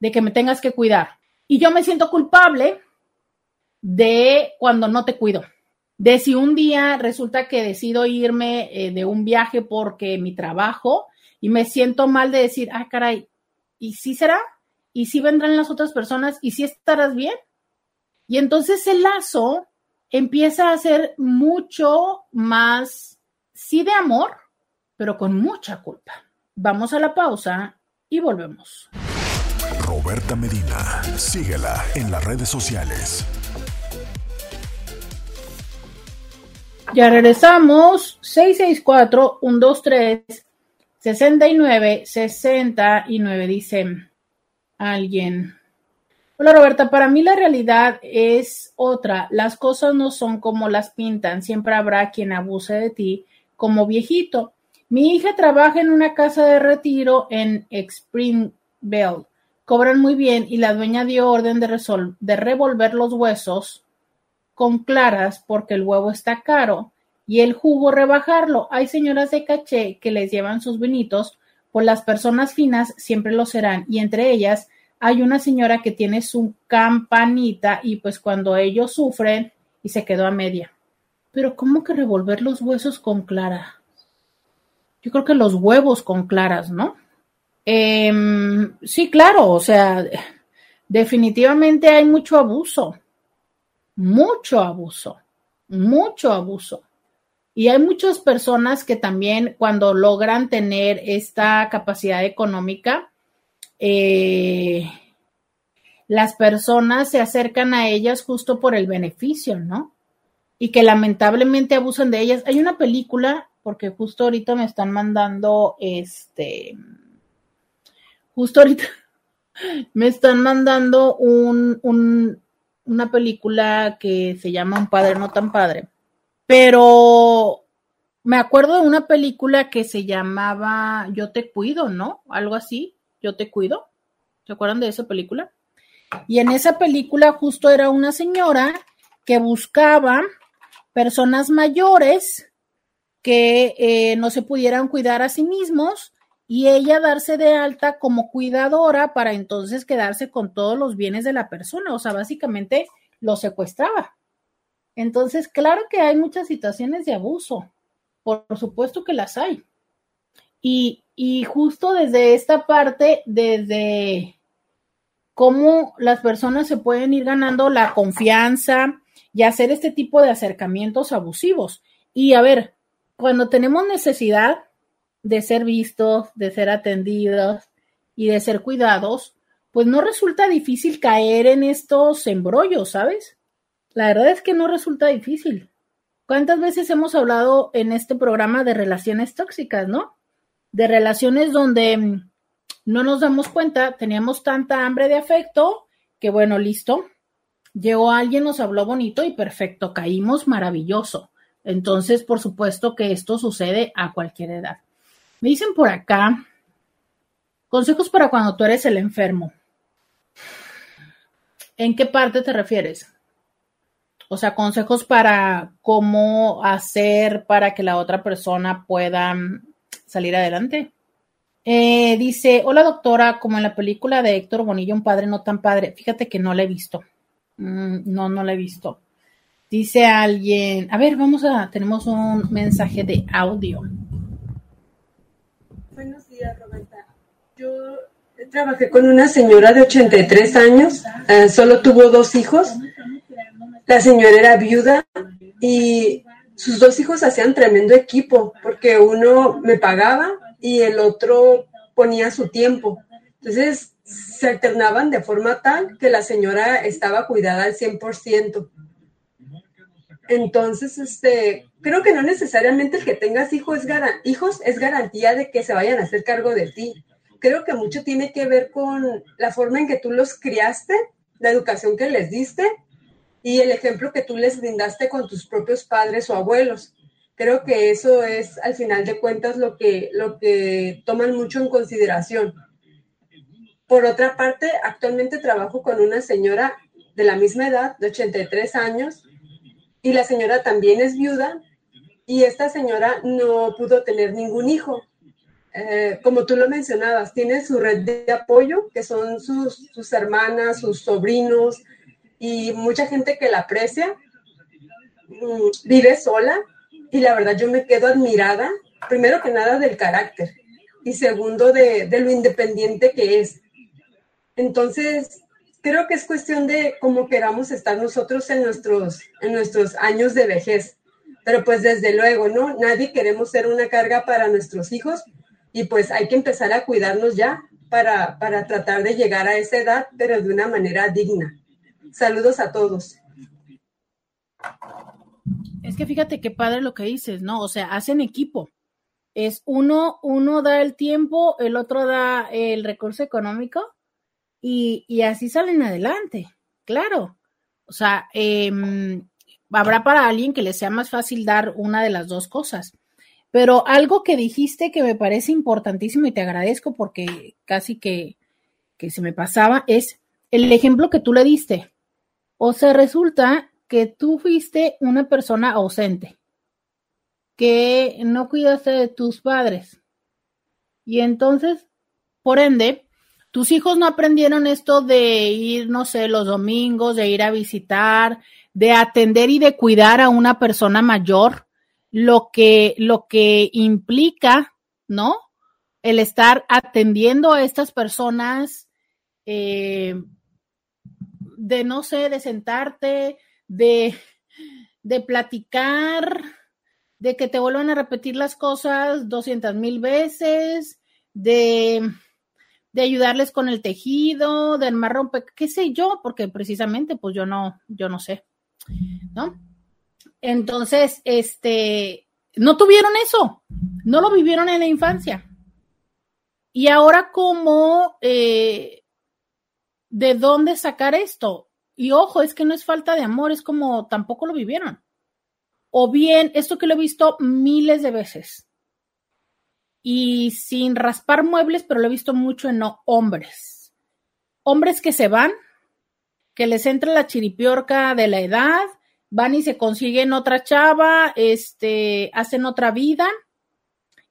de que me tengas que cuidar. Y yo me siento culpable de cuando no te cuido. De si un día resulta que decido irme eh, de un viaje porque mi trabajo y me siento mal de decir, ah, caray, ¿y si será? y si vendrán las otras personas y si estarás bien. Y entonces el lazo empieza a ser mucho más, sí de amor, pero con mucha culpa. Vamos a la pausa y volvemos. Roberta Medina, síguela en las redes sociales. Ya regresamos, 664-123-6969, dice alguien. Hola Roberta, para mí la realidad es otra. Las cosas no son como las pintan. Siempre habrá quien abuse de ti como viejito. Mi hija trabaja en una casa de retiro en Springville. Cobran muy bien y la dueña dio orden de, de revolver los huesos con claras porque el huevo está caro y el jugo rebajarlo. Hay señoras de caché que les llevan sus vinitos pues las personas finas siempre lo serán y entre ellas hay una señora que tiene su campanita y pues cuando ellos sufren y se quedó a media. Pero ¿cómo que revolver los huesos con clara? Yo creo que los huevos con claras, ¿no? Em, sí, claro, o sea, definitivamente hay mucho abuso, mucho abuso, mucho abuso. Y hay muchas personas que también cuando logran tener esta capacidad económica, eh, las personas se acercan a ellas justo por el beneficio, ¿no? Y que lamentablemente abusan de ellas. Hay una película, porque justo ahorita me están mandando, este, justo ahorita [LAUGHS] me están mandando un, un, una película que se llama Un padre no tan padre pero me acuerdo de una película que se llamaba Yo te cuido, ¿no? Algo así, Yo te cuido. ¿Se acuerdan de esa película? Y en esa película justo era una señora que buscaba personas mayores que eh, no se pudieran cuidar a sí mismos y ella darse de alta como cuidadora para entonces quedarse con todos los bienes de la persona. O sea, básicamente lo secuestraba. Entonces, claro que hay muchas situaciones de abuso, por, supuesto que las hay. Y, y justo desde esta parte, desde cómo las personas se pueden ir ganando la confianza y hacer este tipo de acercamientos abusivos. Y a ver, cuando tenemos necesidad de ser vistos, de ser atendidos y de ser cuidados, pues no resulta difícil caer en estos embrollos, ¿sabes? La verdad es que no resulta difícil. ¿Cuántas veces hemos hablado en este programa de relaciones tóxicas, no? De relaciones donde mm, no nos damos cuenta, teníamos tanta hambre de afecto que bueno, listo. Llegó alguien, nos habló bonito y perfecto, caímos maravilloso. Entonces, por supuesto que esto sucede a cualquier edad. Me dicen por acá, consejos para cuando tú eres el enfermo. ¿En qué parte te refieres? O sea, consejos para cómo hacer para que la otra persona pueda salir adelante. Eh, dice, hola doctora, como en la película de Héctor Bonilla, un padre no tan padre. Fíjate que no la he visto. Mm, no, no la he visto. Dice alguien, a ver, vamos a, tenemos un mensaje de audio. Yo trabajé con una señora de 83 años, eh, solo tuvo dos hijos. La señora era viuda y sus dos hijos hacían tremendo equipo porque uno me pagaba y el otro ponía su tiempo. Entonces se alternaban de forma tal que la señora estaba cuidada al 100%. Entonces, este, creo que no necesariamente el que tengas hijos es, hijos es garantía de que se vayan a hacer cargo de ti. Creo que mucho tiene que ver con la forma en que tú los criaste, la educación que les diste y el ejemplo que tú les brindaste con tus propios padres o abuelos. Creo que eso es, al final de cuentas, lo que, lo que toman mucho en consideración. Por otra parte, actualmente trabajo con una señora de la misma edad, de 83 años, y la señora también es viuda y esta señora no pudo tener ningún hijo. Eh, como tú lo mencionabas, tiene su red de apoyo, que son sus, hermanas, sus sobrinos y mucha gente que la aprecia. Mm, vive sola y la verdad yo me quedo admirada, primero que nada del carácter y segundo de, de lo independiente que es. Entonces, creo que es cuestión de cómo queramos estar nosotros en nuestros, en nuestros años de vejez. Pero pues desde luego, ¿no? Nadie queremos ser una carga para nuestros hijos y pues hay que empezar a cuidarnos ya para, para tratar de llegar a esa edad, pero de una manera digna. Saludos a todos. Es que fíjate qué padre lo que dices, ¿no? O sea, hacen equipo. Es uno, uno da el tiempo, el otro da el recurso económico y, así salen adelante, claro. O sea, em, habrá para alguien que le sea más fácil dar una de las dos cosas. Pero algo que dijiste que me parece importantísimo y te agradezco porque casi que, que se me pasaba es el ejemplo que tú le diste. O sea, resulta que tú fuiste una persona ausente, que no cuidaste de tus padres. Y entonces, por ende, tus hijos no aprendieron esto de ir, no sé, los domingos, de ir a visitar, de atender y de cuidar a una persona mayor, lo que, lo que implica, ¿no? El estar atendiendo a estas personas, eh, de no sé, de sentarte, de, de platicar, de que te vuelvan a repetir las cosas doscientas mil veces, de de ayudarles con el tejido, de armar rompe, qué sé yo, porque precisamente pues yo no, yo no sé, ¿no? Entonces, este, no tuvieron eso, no lo vivieron en la infancia. Y ahora, ¿cómo, eh, de dónde sacar esto? Y ojo, es que no es falta de amor, es como tampoco lo vivieron. O bien, esto que lo he visto miles de veces, y sin raspar muebles, pero lo he visto mucho en hombres. Hombres que se van, que les entra la chiripiorca de la edad, van y se consiguen otra chava, este, hacen otra vida.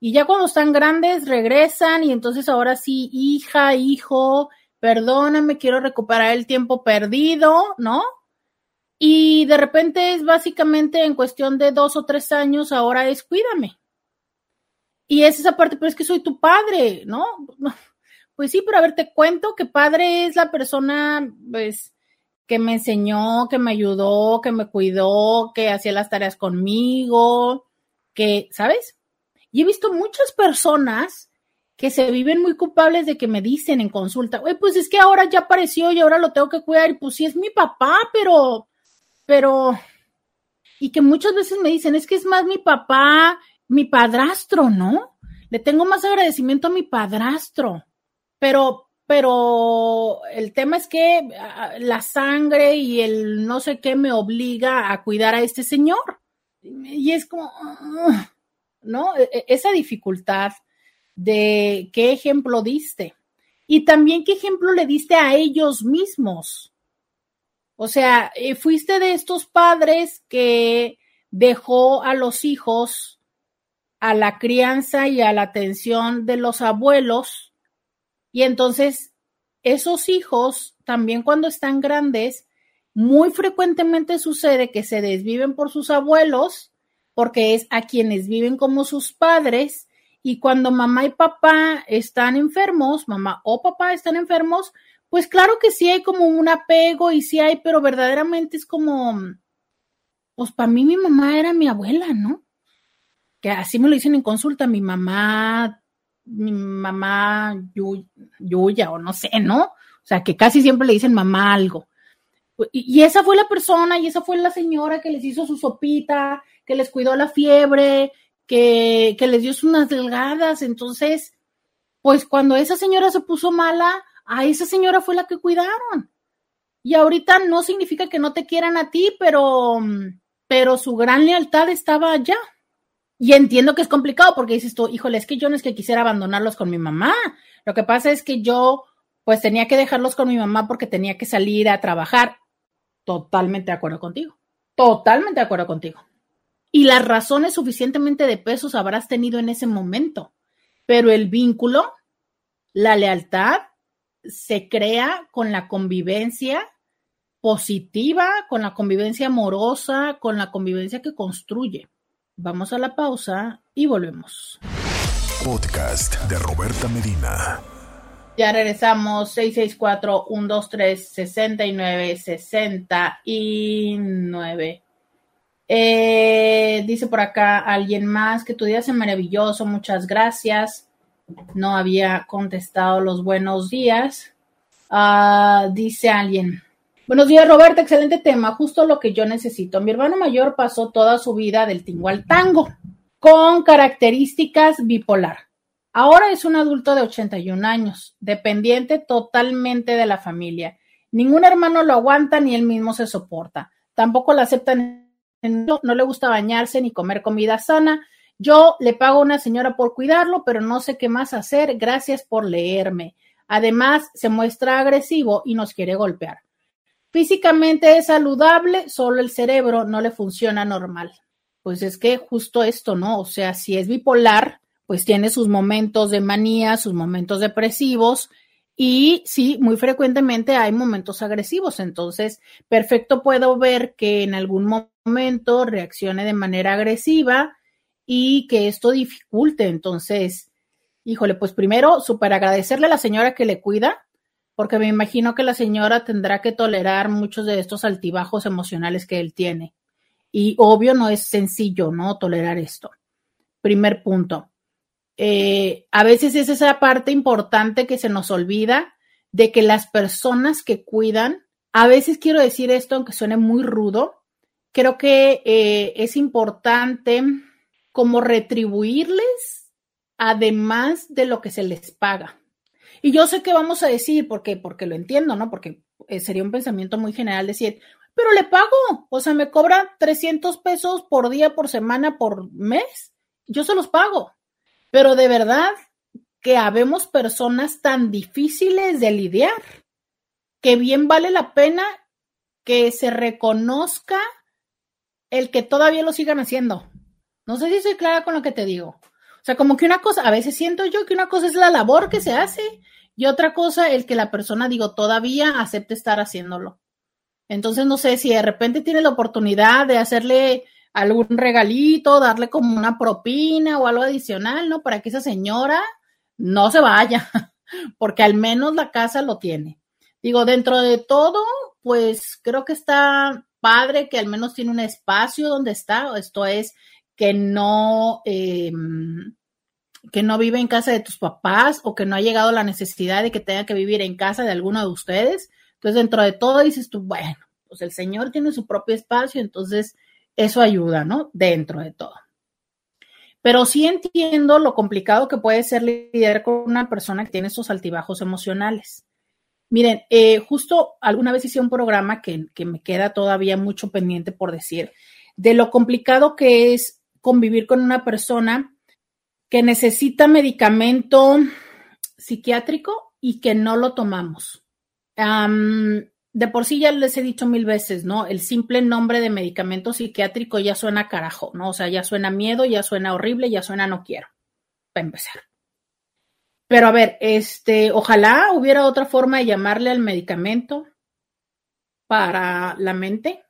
Y ya cuando están grandes regresan y entonces ahora sí, hija, hijo, perdóname, quiero recuperar el tiempo perdido, ¿no? Y de repente es básicamente en cuestión de dos o tres años, ahora es cuídame. Y es esa parte, pero es que soy tu padre, ¿no? [LAUGHS] Pues sí, pero a ver, te cuento que padre es la persona, pues, que me enseñó, que me ayudó, que me cuidó, que hacía las tareas conmigo, que, ¿sabes? Y he visto muchas personas que se viven muy culpables de que me dicen en consulta, güey, pues es que ahora ya apareció y ahora lo tengo que cuidar, y pues sí es mi papá, pero, pero, y que muchas veces me dicen, es que es más mi papá mi padrastro, ¿no? Le tengo más agradecimiento a mi padrastro, pero, pero el tema es que ah, la sangre y el no sé qué me obliga a cuidar a este señor. Y es como, ah, ¿no? E, e, esa dificultad de qué ejemplo diste. Y también qué ejemplo le diste a ellos mismos. O sea, eh, fuiste de estos padres que dejó a los hijos a la crianza y a la atención de los abuelos. Y entonces esos hijos, también cuando están grandes, muy frecuentemente sucede que se desviven por sus abuelos, porque es a quienes viven como sus padres, y cuando mamá y papá están enfermos, mamá o papá están enfermos, pues claro que sí hay como un apego y sí hay, pero verdaderamente es como, pues para mí mi mamá era mi abuela, ¿no? Que así me lo dicen en consulta, mi mamá, mi mamá Yuya o no sé, ¿no? O sea, que casi siempre le dicen mamá algo. Y, esa fue la persona y esa fue la señora que les hizo su sopita, que les cuidó la fiebre, que, que les dio unas delgadas. Entonces, pues cuando esa señora se puso mala, a esa señora fue la que cuidaron. Y ahorita no significa que no te quieran a ti, pero, pero su gran lealtad estaba allá. Y entiendo que es complicado porque dices tú, híjole, es que yo no es que quisiera abandonarlos con mi mamá. Lo que pasa es que yo, pues tenía que dejarlos con mi mamá porque tenía que salir a trabajar. Totalmente de acuerdo contigo. Totalmente de acuerdo contigo. Y las razones suficientemente de pesos habrás tenido en ese momento. Pero el vínculo, la lealtad, se crea con la convivencia positiva, con la convivencia amorosa, con la convivencia que construye. Vamos a la pausa y volvemos. Podcast de Roberta Medina. Ya regresamos 664-123-69-69. Eh, dice por acá alguien más que tu día es maravilloso, muchas gracias no había contestado los buenos días. Ah, dice alguien. Buenos días, Roberto. Excelente tema. Justo lo que yo necesito. Mi hermano mayor pasó toda su vida del tingo al tango, con características bipolar. Ahora es un adulto de 81 años, dependiente totalmente de la familia. Ningún hermano lo aguanta ni él mismo se soporta. Tampoco lo aceptan. No le gusta bañarse ni comer comida sana yo le pago a una señora por cuidarlo, pero no sé qué más hacer. Gracias por leerme. Además, se muestra agresivo y nos quiere golpear. Físicamente es saludable, solo el cerebro no le funciona normal. Pues es que justo esto, ¿no? O sea, si es bipolar, pues tiene sus momentos de manía, sus momentos depresivos y sí, muy frecuentemente hay momentos agresivos. Entonces, perfecto puedo ver que en algún momento reaccione de manera agresiva y que esto dificulte. Entonces, híjole, pues primero, súper agradecerle a la señora que le cuida, porque me imagino que la señora tendrá que tolerar muchos de estos altibajos emocionales que él tiene. Y obvio no es sencillo, ¿no? Tolerar esto. Primer punto. Eh, a veces es esa parte importante que se nos olvida de que las personas que cuidan, a veces quiero decir esto, aunque suene muy rudo, creo que eh, es importante como retribuirles además de lo que se les paga. Y yo sé que vamos a decir, porque, porque lo entiendo, ¿no? Porque eh, sería un pensamiento muy general decir, pero le pago, o sea, me cobra 300 pesos por día, por semana, por mes, yo se los pago. Pero de verdad que habemos personas tan difíciles de lidiar, que bien vale la pena que se reconozca el que todavía lo sigan haciendo. No sé si soy clara con lo que te digo. Sea, como que una cosa, a veces siento yo que una cosa es la labor que se hace y otra cosa el que la persona, digo, todavía acepte estar haciéndolo. Entonces, no sé si de repente tiene la oportunidad de hacerle algún regalito, darle como una propina o algo adicional, ¿no? Para que esa señora no se vaya, [LAUGHS] porque al menos la casa lo tiene. Digo, dentro de todo, pues creo que está padre que al menos tiene un espacio donde está, esto es que no, eh, que no vive en casa de tus papás o que no ha llegado la necesidad de que tenga que vivir en casa de alguno de ustedes. Entonces, dentro de todo dices tú, bueno, pues el Señor tiene su propio espacio, entonces eso ayuda, ¿no? Dentro de todo. Pero sí entiendo lo complicado que puede ser lidiar con una persona que tiene estos altibajos emocionales. Miren, eh, justo alguna vez hice un programa que, que me queda todavía mucho pendiente por decir, de lo complicado que es convivir con una persona que necesita medicamento psiquiátrico y que no lo tomamos. de por sí ya les he dicho mil veces, ¿no? El simple nombre de medicamento psiquiátrico ya suena carajo, ¿no? O sea, ya suena miedo, ya suena horrible, ya suena no quiero, para empezar. Pero a ver, este, ojalá hubiera otra forma de llamarle al medicamento para la mente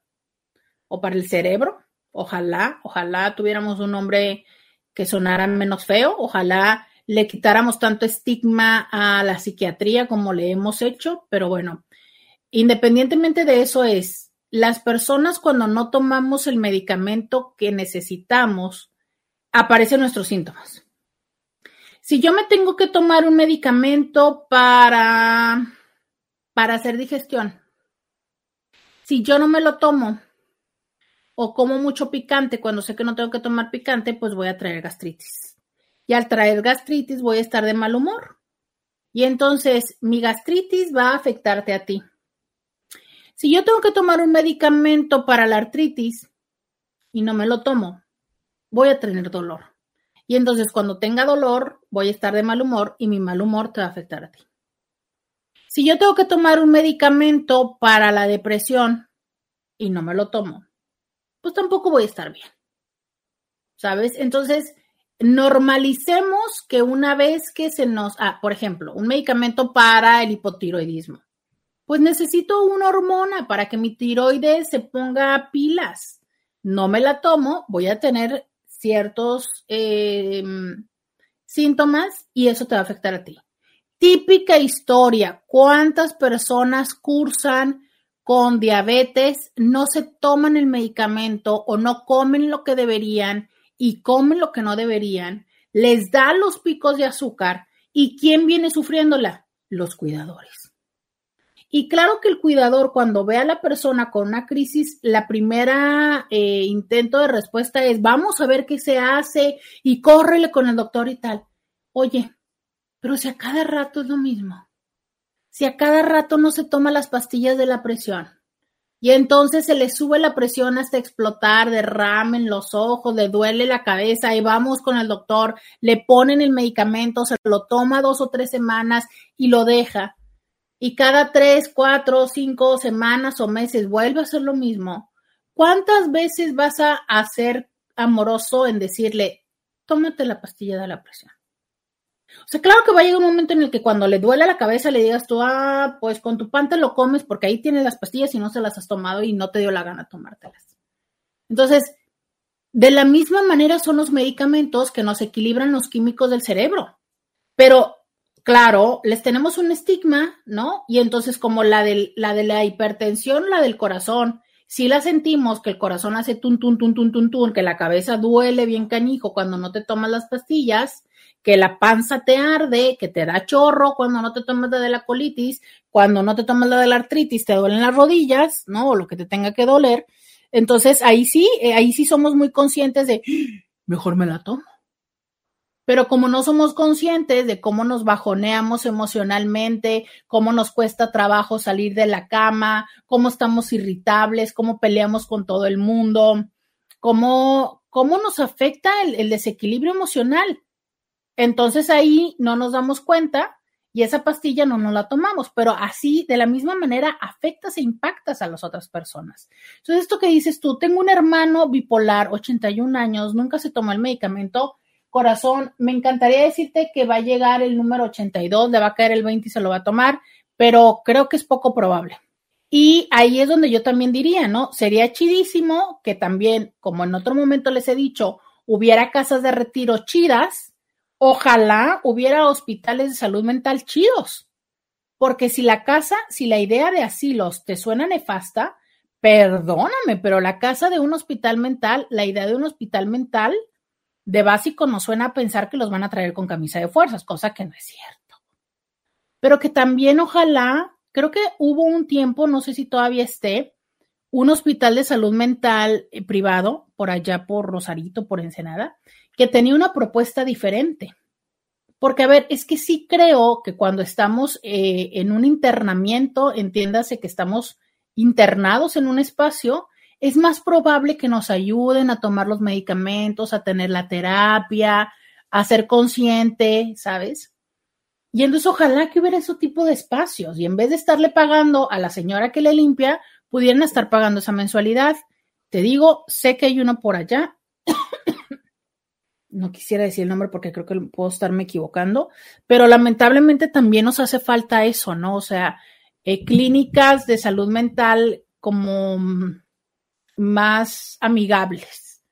o para el cerebro. Ojalá, ojalá tuviéramos un nombre que sonara menos feo. Ojalá le quitáramos tanto estigma a la psiquiatría como le hemos hecho. Pero bueno, independientemente de eso es, las personas cuando no tomamos el medicamento que necesitamos, aparecen nuestros síntomas si yo me tengo que tomar un medicamento para, para hacer digestión, si yo no me lo tomo o como mucho picante cuando sé que no tengo que tomar picante, pues voy a traer gastritis. Y al traer gastritis voy a estar de mal humor. Y entonces mi gastritis va a afectarte a ti. Si yo tengo que tomar un medicamento para la artritis y no me lo tomo, voy a tener dolor. Y entonces cuando tenga dolor, voy a estar de mal humor y mi mal humor te va a afectar a ti. Si yo tengo que tomar un medicamento para la depresión y no me lo tomo, pues tampoco voy a estar bien. ¿Sabes? Entonces, normalicemos que una vez que se nos, ah, por ejemplo, un medicamento para el hipotiroidismo, pues necesito una hormona para que mi tiroides se ponga pilas. No me la tomo, voy a tener ciertos em, síntomas y eso te va a afectar a ti. Típica historia, ¿cuántas personas cursan con diabetes, no se toman el medicamento o no comen lo que deberían y comen lo que no deberían? Les da los picos de azúcar y ¿quién viene sufriéndola? Los cuidadores. Y claro que el cuidador cuando ve a la persona con una crisis, la primera eh, intento de respuesta es, vamos a ver qué se hace y córrele con el doctor y tal. Oye, pero si a cada rato es lo mismo, si a cada rato no se toma las pastillas de la presión. Y entonces se le sube la presión hasta explotar, derramen los ojos, le duele la cabeza y vamos con el doctor, le ponen el medicamento, se lo toma dos o tres semanas y lo deja. Y cada tres, cuatro, cinco semanas o meses vuelve a hacer lo mismo, ¿cuántas veces vas a hacer amoroso en decirle, tómate la pastilla de la presión? O sea, claro que va a llegar un momento en el que cuando le duele la cabeza le digas tú, ah, pues con tu pan te lo comes porque ahí tienes las pastillas y no se las has tomado y no te dio la gana tomártelas. Entonces, de la misma manera son los medicamentos que nos equilibran los químicos del cerebro. Pero claro, les tenemos un estigma, ¿no? Y entonces como la de la, de la hipertensión, la del corazón, si la sentimos que el corazón hace tun, tun, tun, tun, tun, tun, que la cabeza duele bien canijo cuando no te tomas las pastillas, que la panza te arde, que te da chorro cuando no te tomas la de la colitis, cuando no te tomas la de la artritis, te duelen las rodillas, ¿no? O lo que te tenga que doler. Entonces ahí sí, eh, ahí sí somos muy conscientes de, ¡Ah! mejor me la tomo. Pero como no somos conscientes de cómo nos bajoneamos emocionalmente, cómo nos cuesta trabajo salir de la cama, cómo estamos irritables, cómo peleamos con todo el mundo, cómo, cómo nos afecta el, desequilibrio emocional. Entonces ahí no nos damos cuenta y esa pastilla no nos la tomamos, pero así, de la misma manera, afectas e impactas a las otras personas. Entonces, esto que dices tú, tengo un hermano bipolar, 81 años, nunca se tomó el medicamento, corazón, me encantaría decirte que va a llegar el número 82, le va a caer el 20 y se lo va a tomar, pero creo que es poco probable. Y ahí es donde yo también diría, ¿no? Sería chidísimo que también, como en otro momento les he dicho, hubiera casas de retiro chidas, ojalá hubiera hospitales de salud mental chidos. Porque si la casa, si la idea de asilos te suena nefasta, perdóname, pero la casa de un hospital mental, la idea de un hospital mental de básico nos suena a pensar que los van a traer con camisa de fuerzas, cosa que no es cierto. Pero que también ojalá, creo que hubo un tiempo, no sé si todavía esté, un hospital de salud mental eh, privado por allá por Rosarito, por Ensenada, que tenía una propuesta diferente. Porque, a ver, es que sí creo que cuando estamos eh, en un internamiento, entiéndase que estamos internados en un espacio, es más probable que nos ayuden a tomar los medicamentos, a tener la terapia, a ser consciente, ¿sabes? Y entonces ojalá que hubiera ese tipo de espacios y en vez de estarle pagando a la señora que le limpia, pudieran estar pagando esa mensualidad. Te digo, sé que hay uno por allá. No quisiera decir el nombre porque creo que puedo estarme equivocando, pero lamentablemente también nos hace falta eso, ¿no? O sea, eh, clínicas de salud mental como mm, más amigables,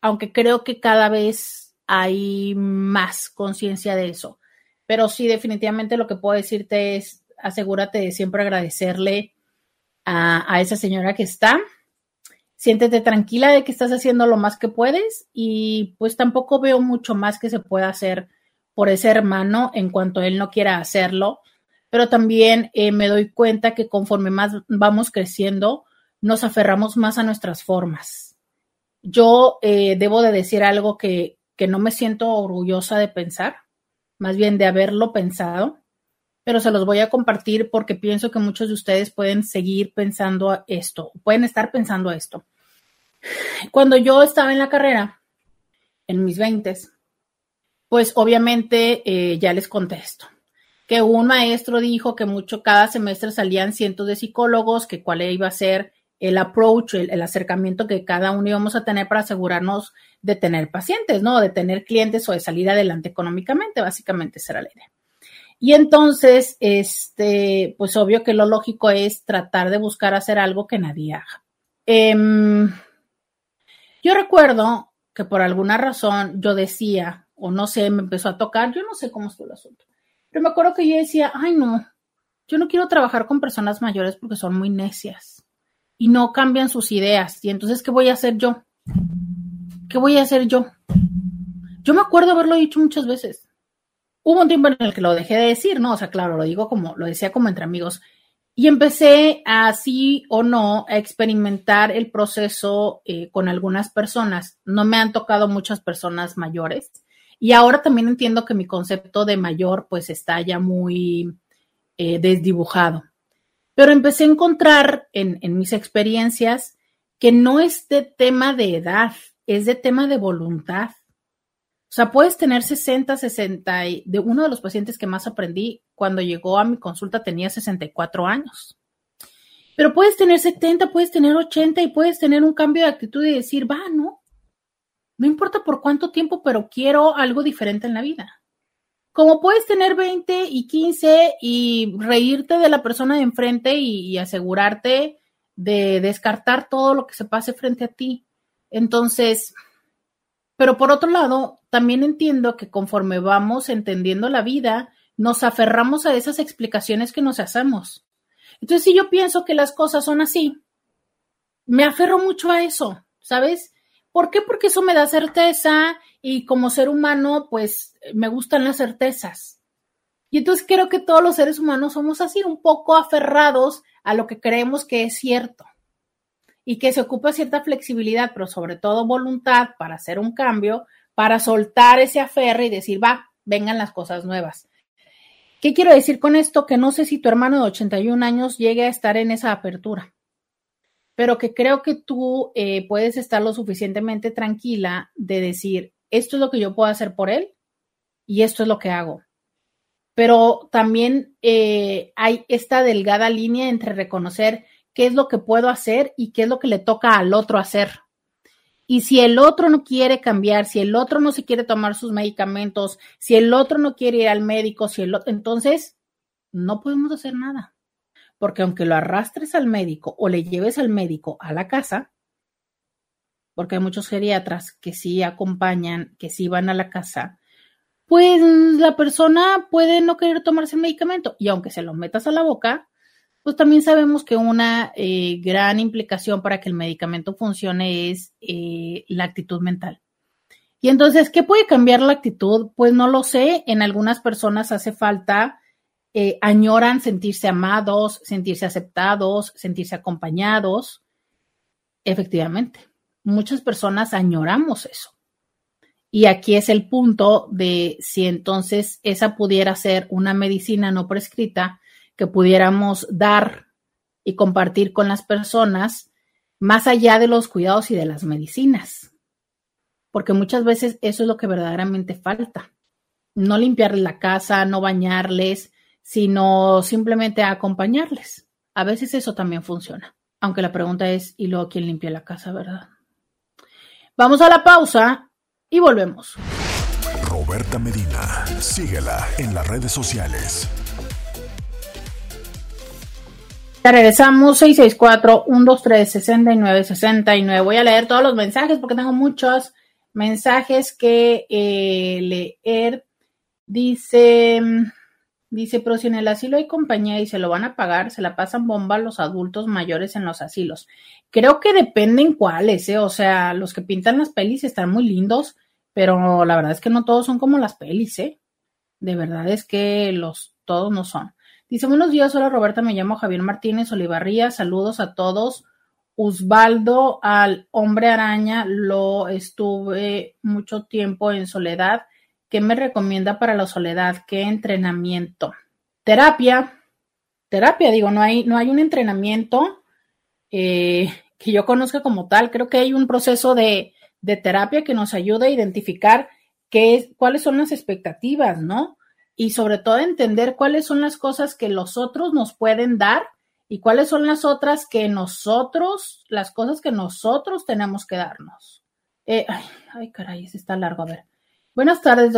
aunque creo que cada vez hay más conciencia de eso. Pero sí, definitivamente lo que puedo decirte es, asegúrate de siempre agradecerle a, a esa señora que está. Siéntete tranquila de que estás haciendo lo más que puedes y pues tampoco veo mucho más que se pueda hacer por ese hermano en cuanto él no quiera hacerlo. Pero también eh, me doy cuenta que conforme más vamos creciendo, nos aferramos más a nuestras formas. Yo eh, debo de decir algo que, que no me siento orgullosa de pensar más bien de haberlo pensado, pero se los voy a compartir porque pienso que muchos de ustedes pueden seguir pensando esto, pueden estar pensando esto. Cuando yo estaba en la carrera, en mis veintes, pues obviamente eh, ya les contesto que un maestro dijo que mucho cada semestre salían cientos de psicólogos, que cuál iba a ser el approach, el, acercamiento que cada uno íbamos a tener para asegurarnos de tener pacientes, ¿no? De tener clientes o de salir adelante económicamente, básicamente será la idea. Y entonces, este, pues obvio que lo lógico es tratar de buscar hacer algo que nadie haga. Em, yo recuerdo que por alguna razón yo decía, o no sé, me empezó a tocar, yo no sé cómo estuvo el asunto, pero me acuerdo que yo decía, ay no, yo no quiero trabajar con personas mayores porque son muy necias y no cambian sus ideas. Y entonces, ¿qué voy a hacer yo? ¿Qué voy a hacer yo? Yo me acuerdo haberlo dicho muchas veces. Hubo un tiempo en el que lo dejé de decir, ¿no? O sea, claro, lo digo como, lo decía como entre amigos. Y empecé así o no a experimentar el proceso eh, con algunas personas. No me han tocado muchas personas mayores. Y ahora también entiendo que mi concepto de mayor pues está ya muy eh, desdibujado. Pero empecé a encontrar en, mis experiencias que no es de tema de edad, es de tema de voluntad. O sea, puedes tener 60, 60, de uno de los pacientes que más aprendí cuando llegó a mi consulta tenía 64 años. Pero puedes tener 70, puedes tener 80 y puedes tener un cambio de actitud y decir, va, no, no importa por cuánto tiempo, pero quiero algo diferente en la vida. Como puedes tener 20 y 15 y reírte de la persona de enfrente y, asegurarte de descartar todo lo que se pase frente a ti. Entonces, pero por otro lado, también entiendo que conforme vamos entendiendo la vida, nos aferramos a esas explicaciones que nos hacemos. Entonces, si yo pienso que las cosas son así, me aferro mucho a eso, ¿sabes? ¿Por qué? Porque eso me da certeza y como ser humano, pues me gustan las certezas. Y entonces creo que todos los seres humanos somos así, un poco aferrados a lo que creemos que es cierto y que se ocupa cierta flexibilidad, pero sobre todo voluntad para hacer un cambio, para soltar ese aferre y decir, va, vengan las cosas nuevas. ¿Qué quiero decir con esto? Que no sé si tu hermano de 81 años llegue a estar en esa apertura pero que creo que tú eh, puedes estar lo suficientemente tranquila de decir, esto es lo que yo puedo hacer por él y esto es lo que hago. Pero también eh, hay esta delgada línea entre reconocer qué es lo que puedo hacer y qué es lo que le toca al otro hacer. Y si el otro no quiere cambiar, si el otro no se quiere tomar sus medicamentos, si el otro no quiere ir al médico, si el otro, entonces no podemos hacer nada. Porque aunque lo arrastres al médico o le lleves al médico a la casa, porque hay muchos geriatras que sí acompañan, que sí van a la casa, pues la persona puede no querer tomarse el medicamento. Y aunque se lo metas a la boca, pues también sabemos que una eh, gran implicación para que el medicamento funcione es eh, la actitud mental. Y entonces, ¿qué puede cambiar la actitud? Pues no lo sé. En algunas personas hace falta eh, añoran sentirse amados, sentirse aceptados, sentirse acompañados. Efectivamente, muchas personas añoramos eso. Y aquí es el punto de si entonces esa pudiera ser una medicina no prescrita que pudiéramos dar y compartir con las personas más allá de los cuidados y de las medicinas. Porque muchas veces eso es lo que verdaderamente falta no limpiarles la casa, no bañarles, sino simplemente acompañarles. A veces eso también funciona. Aunque la pregunta es, ¿y luego quién limpia la casa, verdad? Vamos a la pausa y volvemos. Roberta Medina, síguela en las redes sociales. Ya regresamos, 664-123-6969. Voy a leer todos los mensajes porque tengo muchos mensajes que eh, leer. Dice, dice, pero si en el asilo hay compañía y se lo van a pagar, se la pasan bomba los adultos mayores en los asilos. Creo que dependen cuáles, ¿eh? O sea, los que pintan las pelis están muy lindos, pero la verdad es que no todos son como las pelis, ¿eh? De verdad es que los, todos no son. Dice, buenos días, hola Roberta, me llamo Javier Martínez Olivarría, saludos a todos. Osvaldo al hombre araña lo estuve mucho tiempo en soledad ¿Qué me recomienda para la soledad? ¿Qué entrenamiento? Terapia. Terapia, digo, no hay, no hay un entrenamiento eh, que yo conozca como tal. Creo que hay un proceso de, terapia que nos ayuda a identificar qué, cuáles son las expectativas, ¿no? Y sobre todo entender cuáles son las cosas que los otros nos pueden dar y cuáles son las otras que nosotros, las cosas que nosotros tenemos que darnos. Eh, ay, ay, caray, está largo, a ver. Buenas tardes,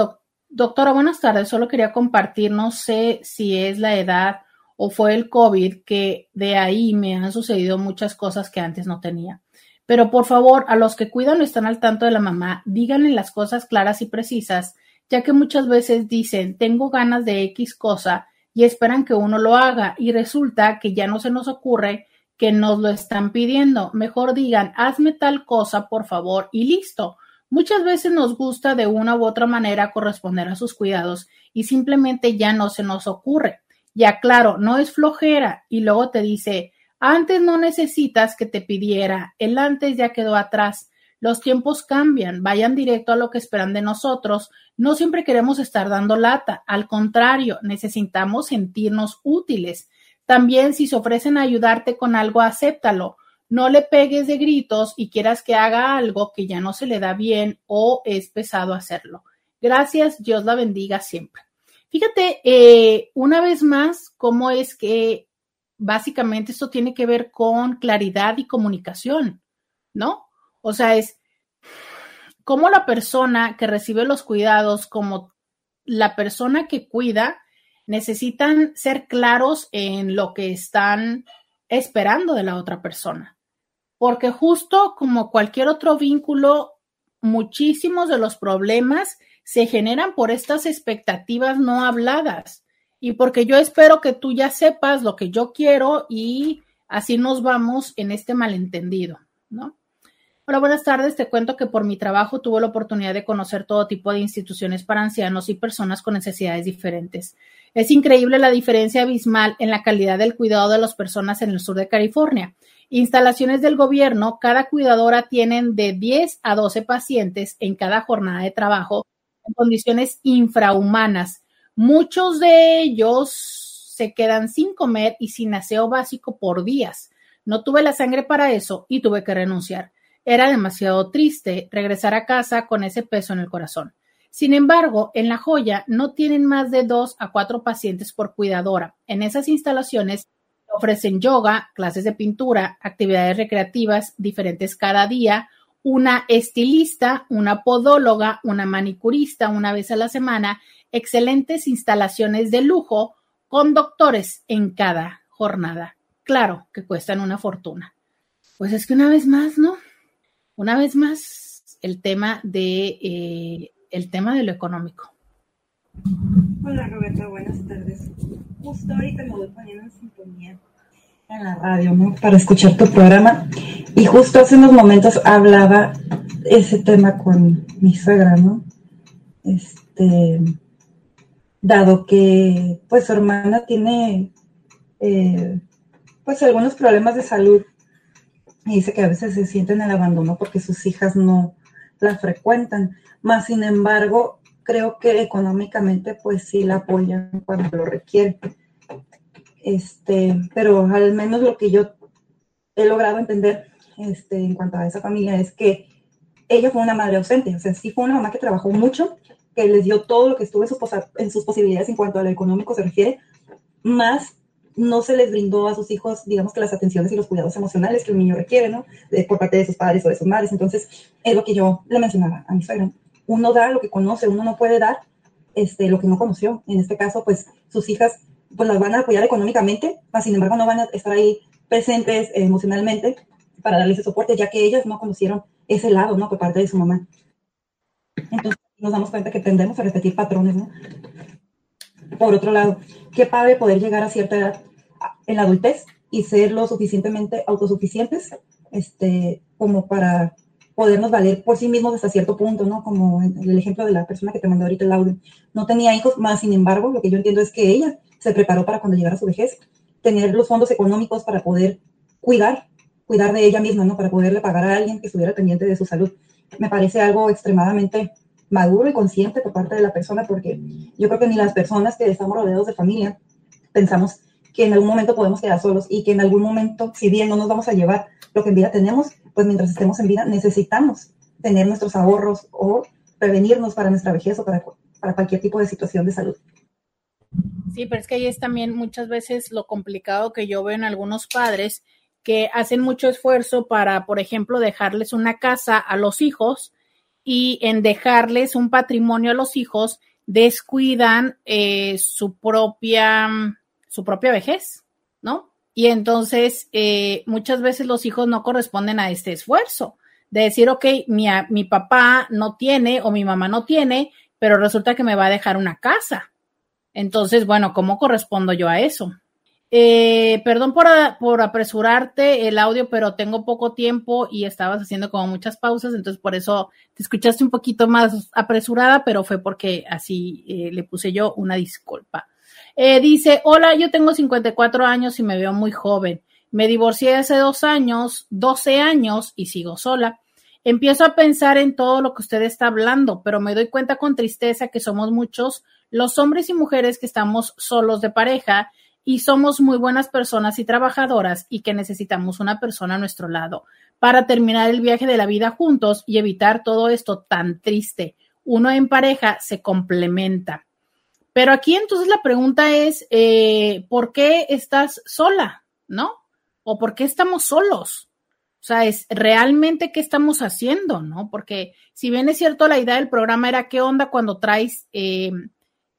doctora. Buenas tardes. Solo quería compartir, no sé si es la edad o fue el COVID, que de ahí me han sucedido muchas cosas que antes no tenía. Pero por favor, a los que cuidan o están al tanto de la mamá, díganle las cosas claras y precisas, ya que muchas veces dicen, tengo ganas de X cosa y esperan que uno lo haga y resulta que ya no se nos ocurre que nos lo están pidiendo. Mejor digan, hazme tal cosa, por favor, y listo. Muchas veces nos gusta de una u otra manera corresponder a sus cuidados y simplemente ya no se nos ocurre. Ya claro, no es flojera y luego te dice, antes no necesitas que te pidiera, el antes ya quedó atrás. Los tiempos cambian, vayan directo a lo que esperan de nosotros. No siempre queremos estar dando lata, al contrario, necesitamos sentirnos útiles. También si se ofrecen a ayudarte con algo, acéptalo no le pegues de gritos y quieras que haga algo que ya no se le da bien o es pesado hacerlo. Gracias, Dios la bendiga siempre. Fíjate, eh, una vez más, cómo es que básicamente esto tiene que ver con claridad y comunicación, ¿no? O sea, es cómo la persona que recibe los cuidados, como la persona que cuida, necesitan ser claros en lo que están esperando de la otra persona. Porque justo como cualquier otro vínculo, muchísimos de los problemas se generan por estas expectativas no habladas y porque yo espero que tú ya sepas lo que yo quiero y así nos vamos en este malentendido, ¿no? Hola, buenas tardes. Te cuento que por mi trabajo tuve la oportunidad de conocer todo tipo de instituciones para ancianos y personas con necesidades diferentes. Es increíble la diferencia abismal en la calidad del cuidado de las personas en el sur de California. Instalaciones del gobierno, cada cuidadora tienen de 10 a 12 pacientes en cada jornada de trabajo en condiciones infrahumanas. Muchos de ellos se quedan sin comer y sin aseo básico por días. No tuve la sangre para eso y tuve que renunciar. Era demasiado triste regresar a casa con ese peso en el corazón. Sin embargo, en La Joya no tienen más de dos a cuatro pacientes por cuidadora. En esas instalaciones ofrecen yoga, clases de pintura, actividades recreativas diferentes cada día, una estilista, una podóloga, una manicurista una vez a la semana, excelentes instalaciones de lujo con doctores en cada jornada. Claro que cuestan una fortuna. Pues es que una vez más, ¿no? Una vez más, el tema de eh, el tema de lo económico. Hola Roberta, buenas tardes. Justo ahorita me voy poniendo en sintonía en la radio, ¿no? Para escuchar tu programa. Y justo hace unos momentos hablaba ese tema con mi suegra, ¿no? Este, dado que pues su hermana tiene eh, pues algunos problemas de salud y dice que a veces se sienten en el abandono porque sus hijas no la frecuentan. Más sin embargo, creo que económicamente pues sí la apoyan cuando lo requiere. Este, pero al menos lo que yo he logrado entender este, en cuanto a esa familia es que ella fue una madre ausente, o sea, sí fue una mamá que trabajó mucho, que les dio todo lo que estuvo en, sus en sus posibilidades en cuanto a lo económico se refiere, más no se les brindó a sus hijos, digamos que las atenciones y los cuidados emocionales que un niño requiere, ¿no? De- por parte de sus padres o de sus madres. Entonces, es lo que yo le mencionaba a mi suegra. Uno da lo que conoce, uno no puede dar este, lo que no conoció. En este caso, pues sus hijas pues las van a apoyar económicamente, mas sin embargo no van a estar ahí presentes eh, emocionalmente para darles ese soporte, ya que ellas no conocieron ese lado, ¿no? Por parte de su mamá. Entonces nos damos cuenta que tendemos a repetir patrones, ¿no? Por otro lado, qué padre poder llegar a cierta edad en la adultez y ser lo suficientemente autosuficientes, este, como para podernos valer por sí mismos hasta cierto punto, ¿no? Como el ejemplo de la persona que te mandó ahorita el audio. No tenía hijos, más sin embargo, lo que yo entiendo es que ella se preparó para cuando llegara su vejez, tener los fondos económicos para poder cuidar, cuidar de ella misma, ¿no? Para poderle pagar a alguien que estuviera pendiente de su salud. Me parece algo extremadamente maduro y consciente por parte de la persona, porque yo creo que ni las personas que estamos rodeados de familia pensamos que en algún momento podemos quedar solos y que en algún momento, si bien no nos vamos a llevar lo que en vida tenemos, pues mientras estemos en vida necesitamos tener nuestros ahorros o prevenirnos para nuestra vejez o para, para cualquier tipo de situación de salud. Sí, pero es que ahí es también muchas veces lo complicado que yo veo en algunos padres que hacen mucho esfuerzo para, por ejemplo, dejarles una casa a los hijos y en dejarles un patrimonio a los hijos descuidan eh, su propia su propia vejez, ¿no? Y entonces eh, muchas veces los hijos no corresponden a este esfuerzo de decir, ok, mi, mi papá no tiene o mi mamá no tiene, pero resulta que me va a dejar una casa. Entonces, bueno, ¿cómo correspondo yo a eso? Eh, perdón por, apresurarte el audio, pero tengo poco tiempo y estabas haciendo como muchas pausas, entonces por eso te escuchaste un poquito más apresurada, pero fue porque así eh, le puse yo una disculpa. Eh, dice, hola, yo tengo 54 años y me veo muy joven. Me divorcié hace dos años, 12 años y sigo sola. Empiezo a pensar en todo lo que usted está hablando, pero me doy cuenta con tristeza que somos muchos los hombres y mujeres que estamos solos de pareja y somos muy buenas personas y trabajadoras y que necesitamos una persona a nuestro lado para terminar el viaje de la vida juntos y evitar todo esto tan triste. Uno en pareja se complementa. Pero aquí entonces la pregunta es, eh, ¿por qué estás sola? ¿No? ¿O por qué estamos solos? O sea, es realmente qué estamos haciendo, ¿no? Porque si bien es cierto, la idea del programa era qué onda cuando traes eh,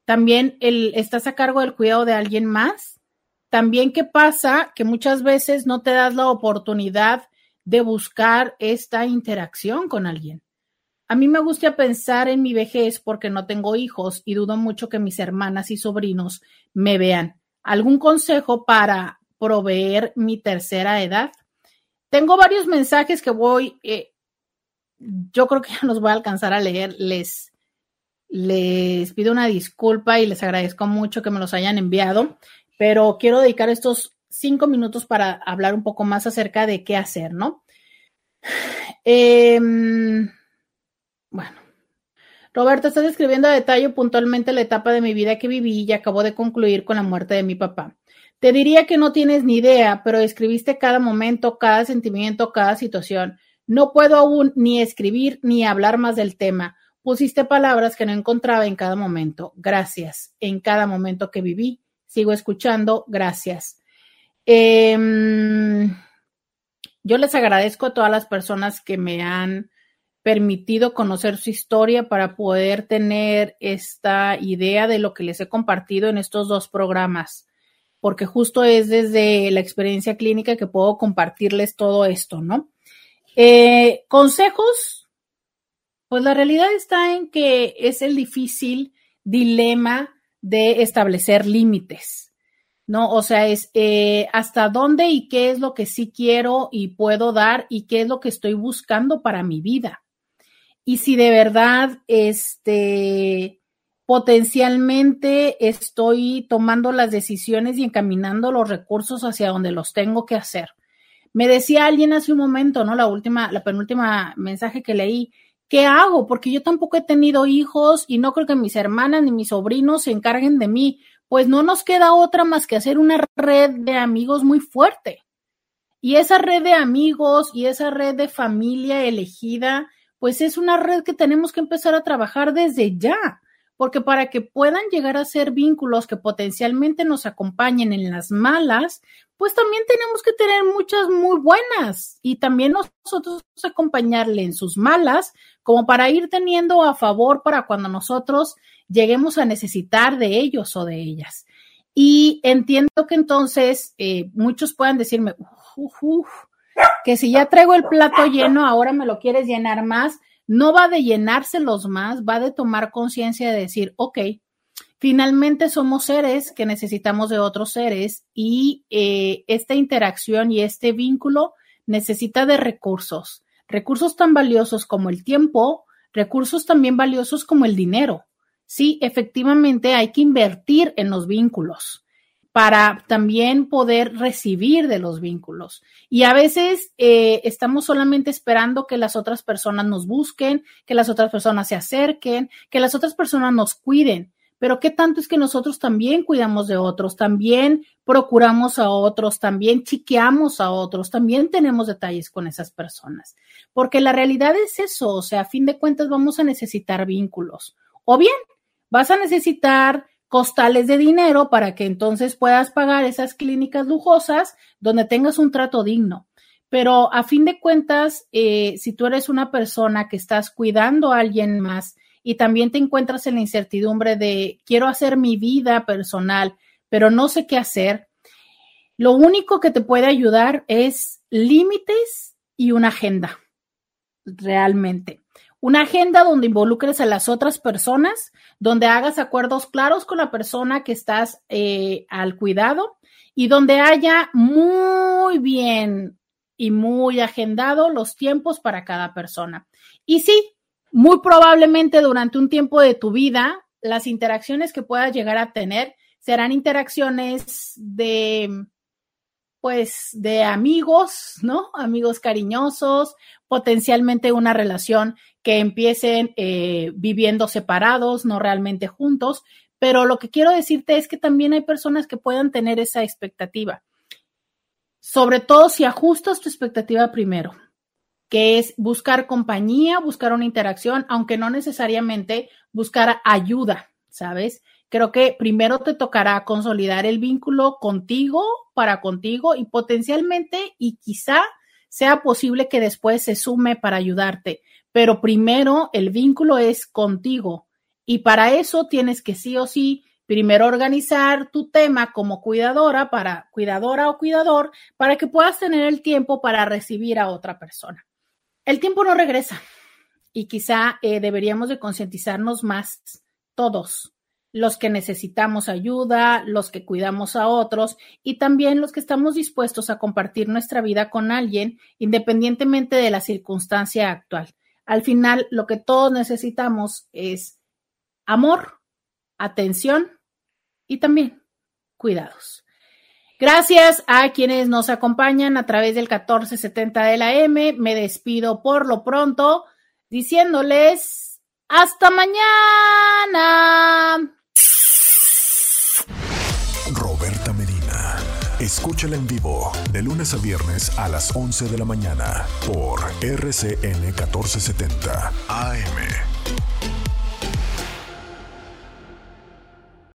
también el, estás a cargo del cuidado de alguien más. También qué pasa que muchas veces no te das la oportunidad de buscar esta interacción con alguien. A mí me gusta pensar en mi vejez porque no tengo hijos y dudo mucho que mis hermanas y sobrinos me vean. ¿Algún consejo para proveer mi tercera edad? Tengo varios mensajes que voy, eh, yo creo que ya los voy a alcanzar a leer. Les, les pido una disculpa y les agradezco mucho que me los hayan enviado, pero quiero dedicar estos cinco minutos para hablar un poco más acerca de qué hacer, ¿no? Eh, bueno. Roberto, estás describiendo a detalle puntualmente la etapa de mi vida que viví y acabo de concluir con la muerte de mi papá. Te diría que no tienes ni idea, pero escribiste cada momento, cada sentimiento, cada situación. No puedo aún ni escribir ni hablar más del tema. Pusiste palabras que no encontraba en cada momento. Gracias. En cada momento que viví. Sigo escuchando. Gracias. Eh, yo les agradezco a todas las personas que me han permitido conocer su historia para poder tener esta idea de lo que les he compartido en estos dos programas, porque justo es desde la experiencia clínica que puedo compartirles todo esto, ¿no? Eh, consejos, pues la realidad está en que es el difícil dilema de establecer límites, ¿no? O sea, es eh, hasta dónde y qué es lo que sí quiero y puedo dar y qué es lo que estoy buscando para mi vida y si de verdad este potencialmente estoy tomando las decisiones y encaminando los recursos hacia donde los tengo que hacer. Me decía alguien hace un momento, ¿no? La última, la penúltima mensaje que leí, ¿qué hago? Porque yo tampoco he tenido hijos y no creo que mis hermanas ni mis sobrinos se encarguen de mí. Pues no nos queda otra más que hacer una red de amigos muy fuerte. Y esa red de amigos y esa red de familia elegida, pues es una red que tenemos que empezar a trabajar desde ya. porque para que puedan llegar a ser vínculos que potencialmente nos acompañen en las malas, pues también tenemos que tener muchas muy buenas y también nosotros acompañarle en sus malas, como para ir teniendo a favor para cuando nosotros lleguemos a necesitar de ellos o de ellas. Y entiendo que entonces eh, muchos puedan decirme, que si ya traigo el plato lleno, ahora me lo quieres llenar más no va de llenárselos más, va de tomar conciencia de decir, ok, finalmente somos seres que necesitamos de otros seres y eh, esta interacción y este vínculo necesita de recursos, recursos tan valiosos como el tiempo, recursos también valiosos como el dinero. Sí, efectivamente hay que invertir en los vínculos para también poder recibir de los vínculos. Y a veces eh, estamos solamente esperando que las otras personas nos busquen, que las otras personas se acerquen, que las otras personas nos cuiden. Pero qué tanto es que nosotros también cuidamos de otros, también procuramos a otros, también chiqueamos a otros, también tenemos detalles con esas personas. Porque la realidad es eso, o sea, a fin de cuentas vamos a necesitar vínculos. O bien, vas a necesitar costales de dinero para que entonces puedas pagar esas clínicas lujosas donde tengas un trato digno. Pero a fin de cuentas, eh, si tú eres una persona que estás cuidando a alguien más y también te encuentras en la incertidumbre de quiero hacer mi vida personal, pero no sé qué hacer, lo único que te puede ayudar es límites y una agenda, realmente. Una agenda donde involucres a las otras personas, donde hagas acuerdos claros con la persona que estás eh, al cuidado y donde haya muy bien y muy agendado los tiempos para cada persona. Y sí, muy probablemente durante un tiempo de tu vida, las interacciones que puedas llegar a tener serán interacciones de pues de amigos, ¿no? Amigos cariñosos, potencialmente una relación que empiecen eh, viviendo separados, no realmente juntos, pero lo que quiero decirte es que también hay personas que puedan tener esa expectativa, sobre todo si ajustas tu expectativa primero, que es buscar compañía, buscar una interacción, aunque no necesariamente buscar ayuda, ¿sabes? Creo que primero te tocará consolidar el vínculo contigo, para contigo y potencialmente y quizá sea posible que después se sume para ayudarte, pero primero el vínculo es contigo y para eso tienes que sí o sí primero organizar tu tema como cuidadora para cuidadora o cuidador para que puedas tener el tiempo para recibir a otra persona. El tiempo no regresa y quizá eh, deberíamos de concientizarnos más todos los que necesitamos ayuda, los que cuidamos a otros y también los que estamos dispuestos a compartir nuestra vida con alguien independientemente de la circunstancia actual. Al final, lo que todos necesitamos es amor, atención y también cuidados. Gracias a quienes nos acompañan a través del 1470 de la M. Me despido por lo pronto diciéndoles hasta mañana. Roberta Medina. Escúchala en vivo de lunes a viernes a las 11 de la mañana por RCN 1470 AM.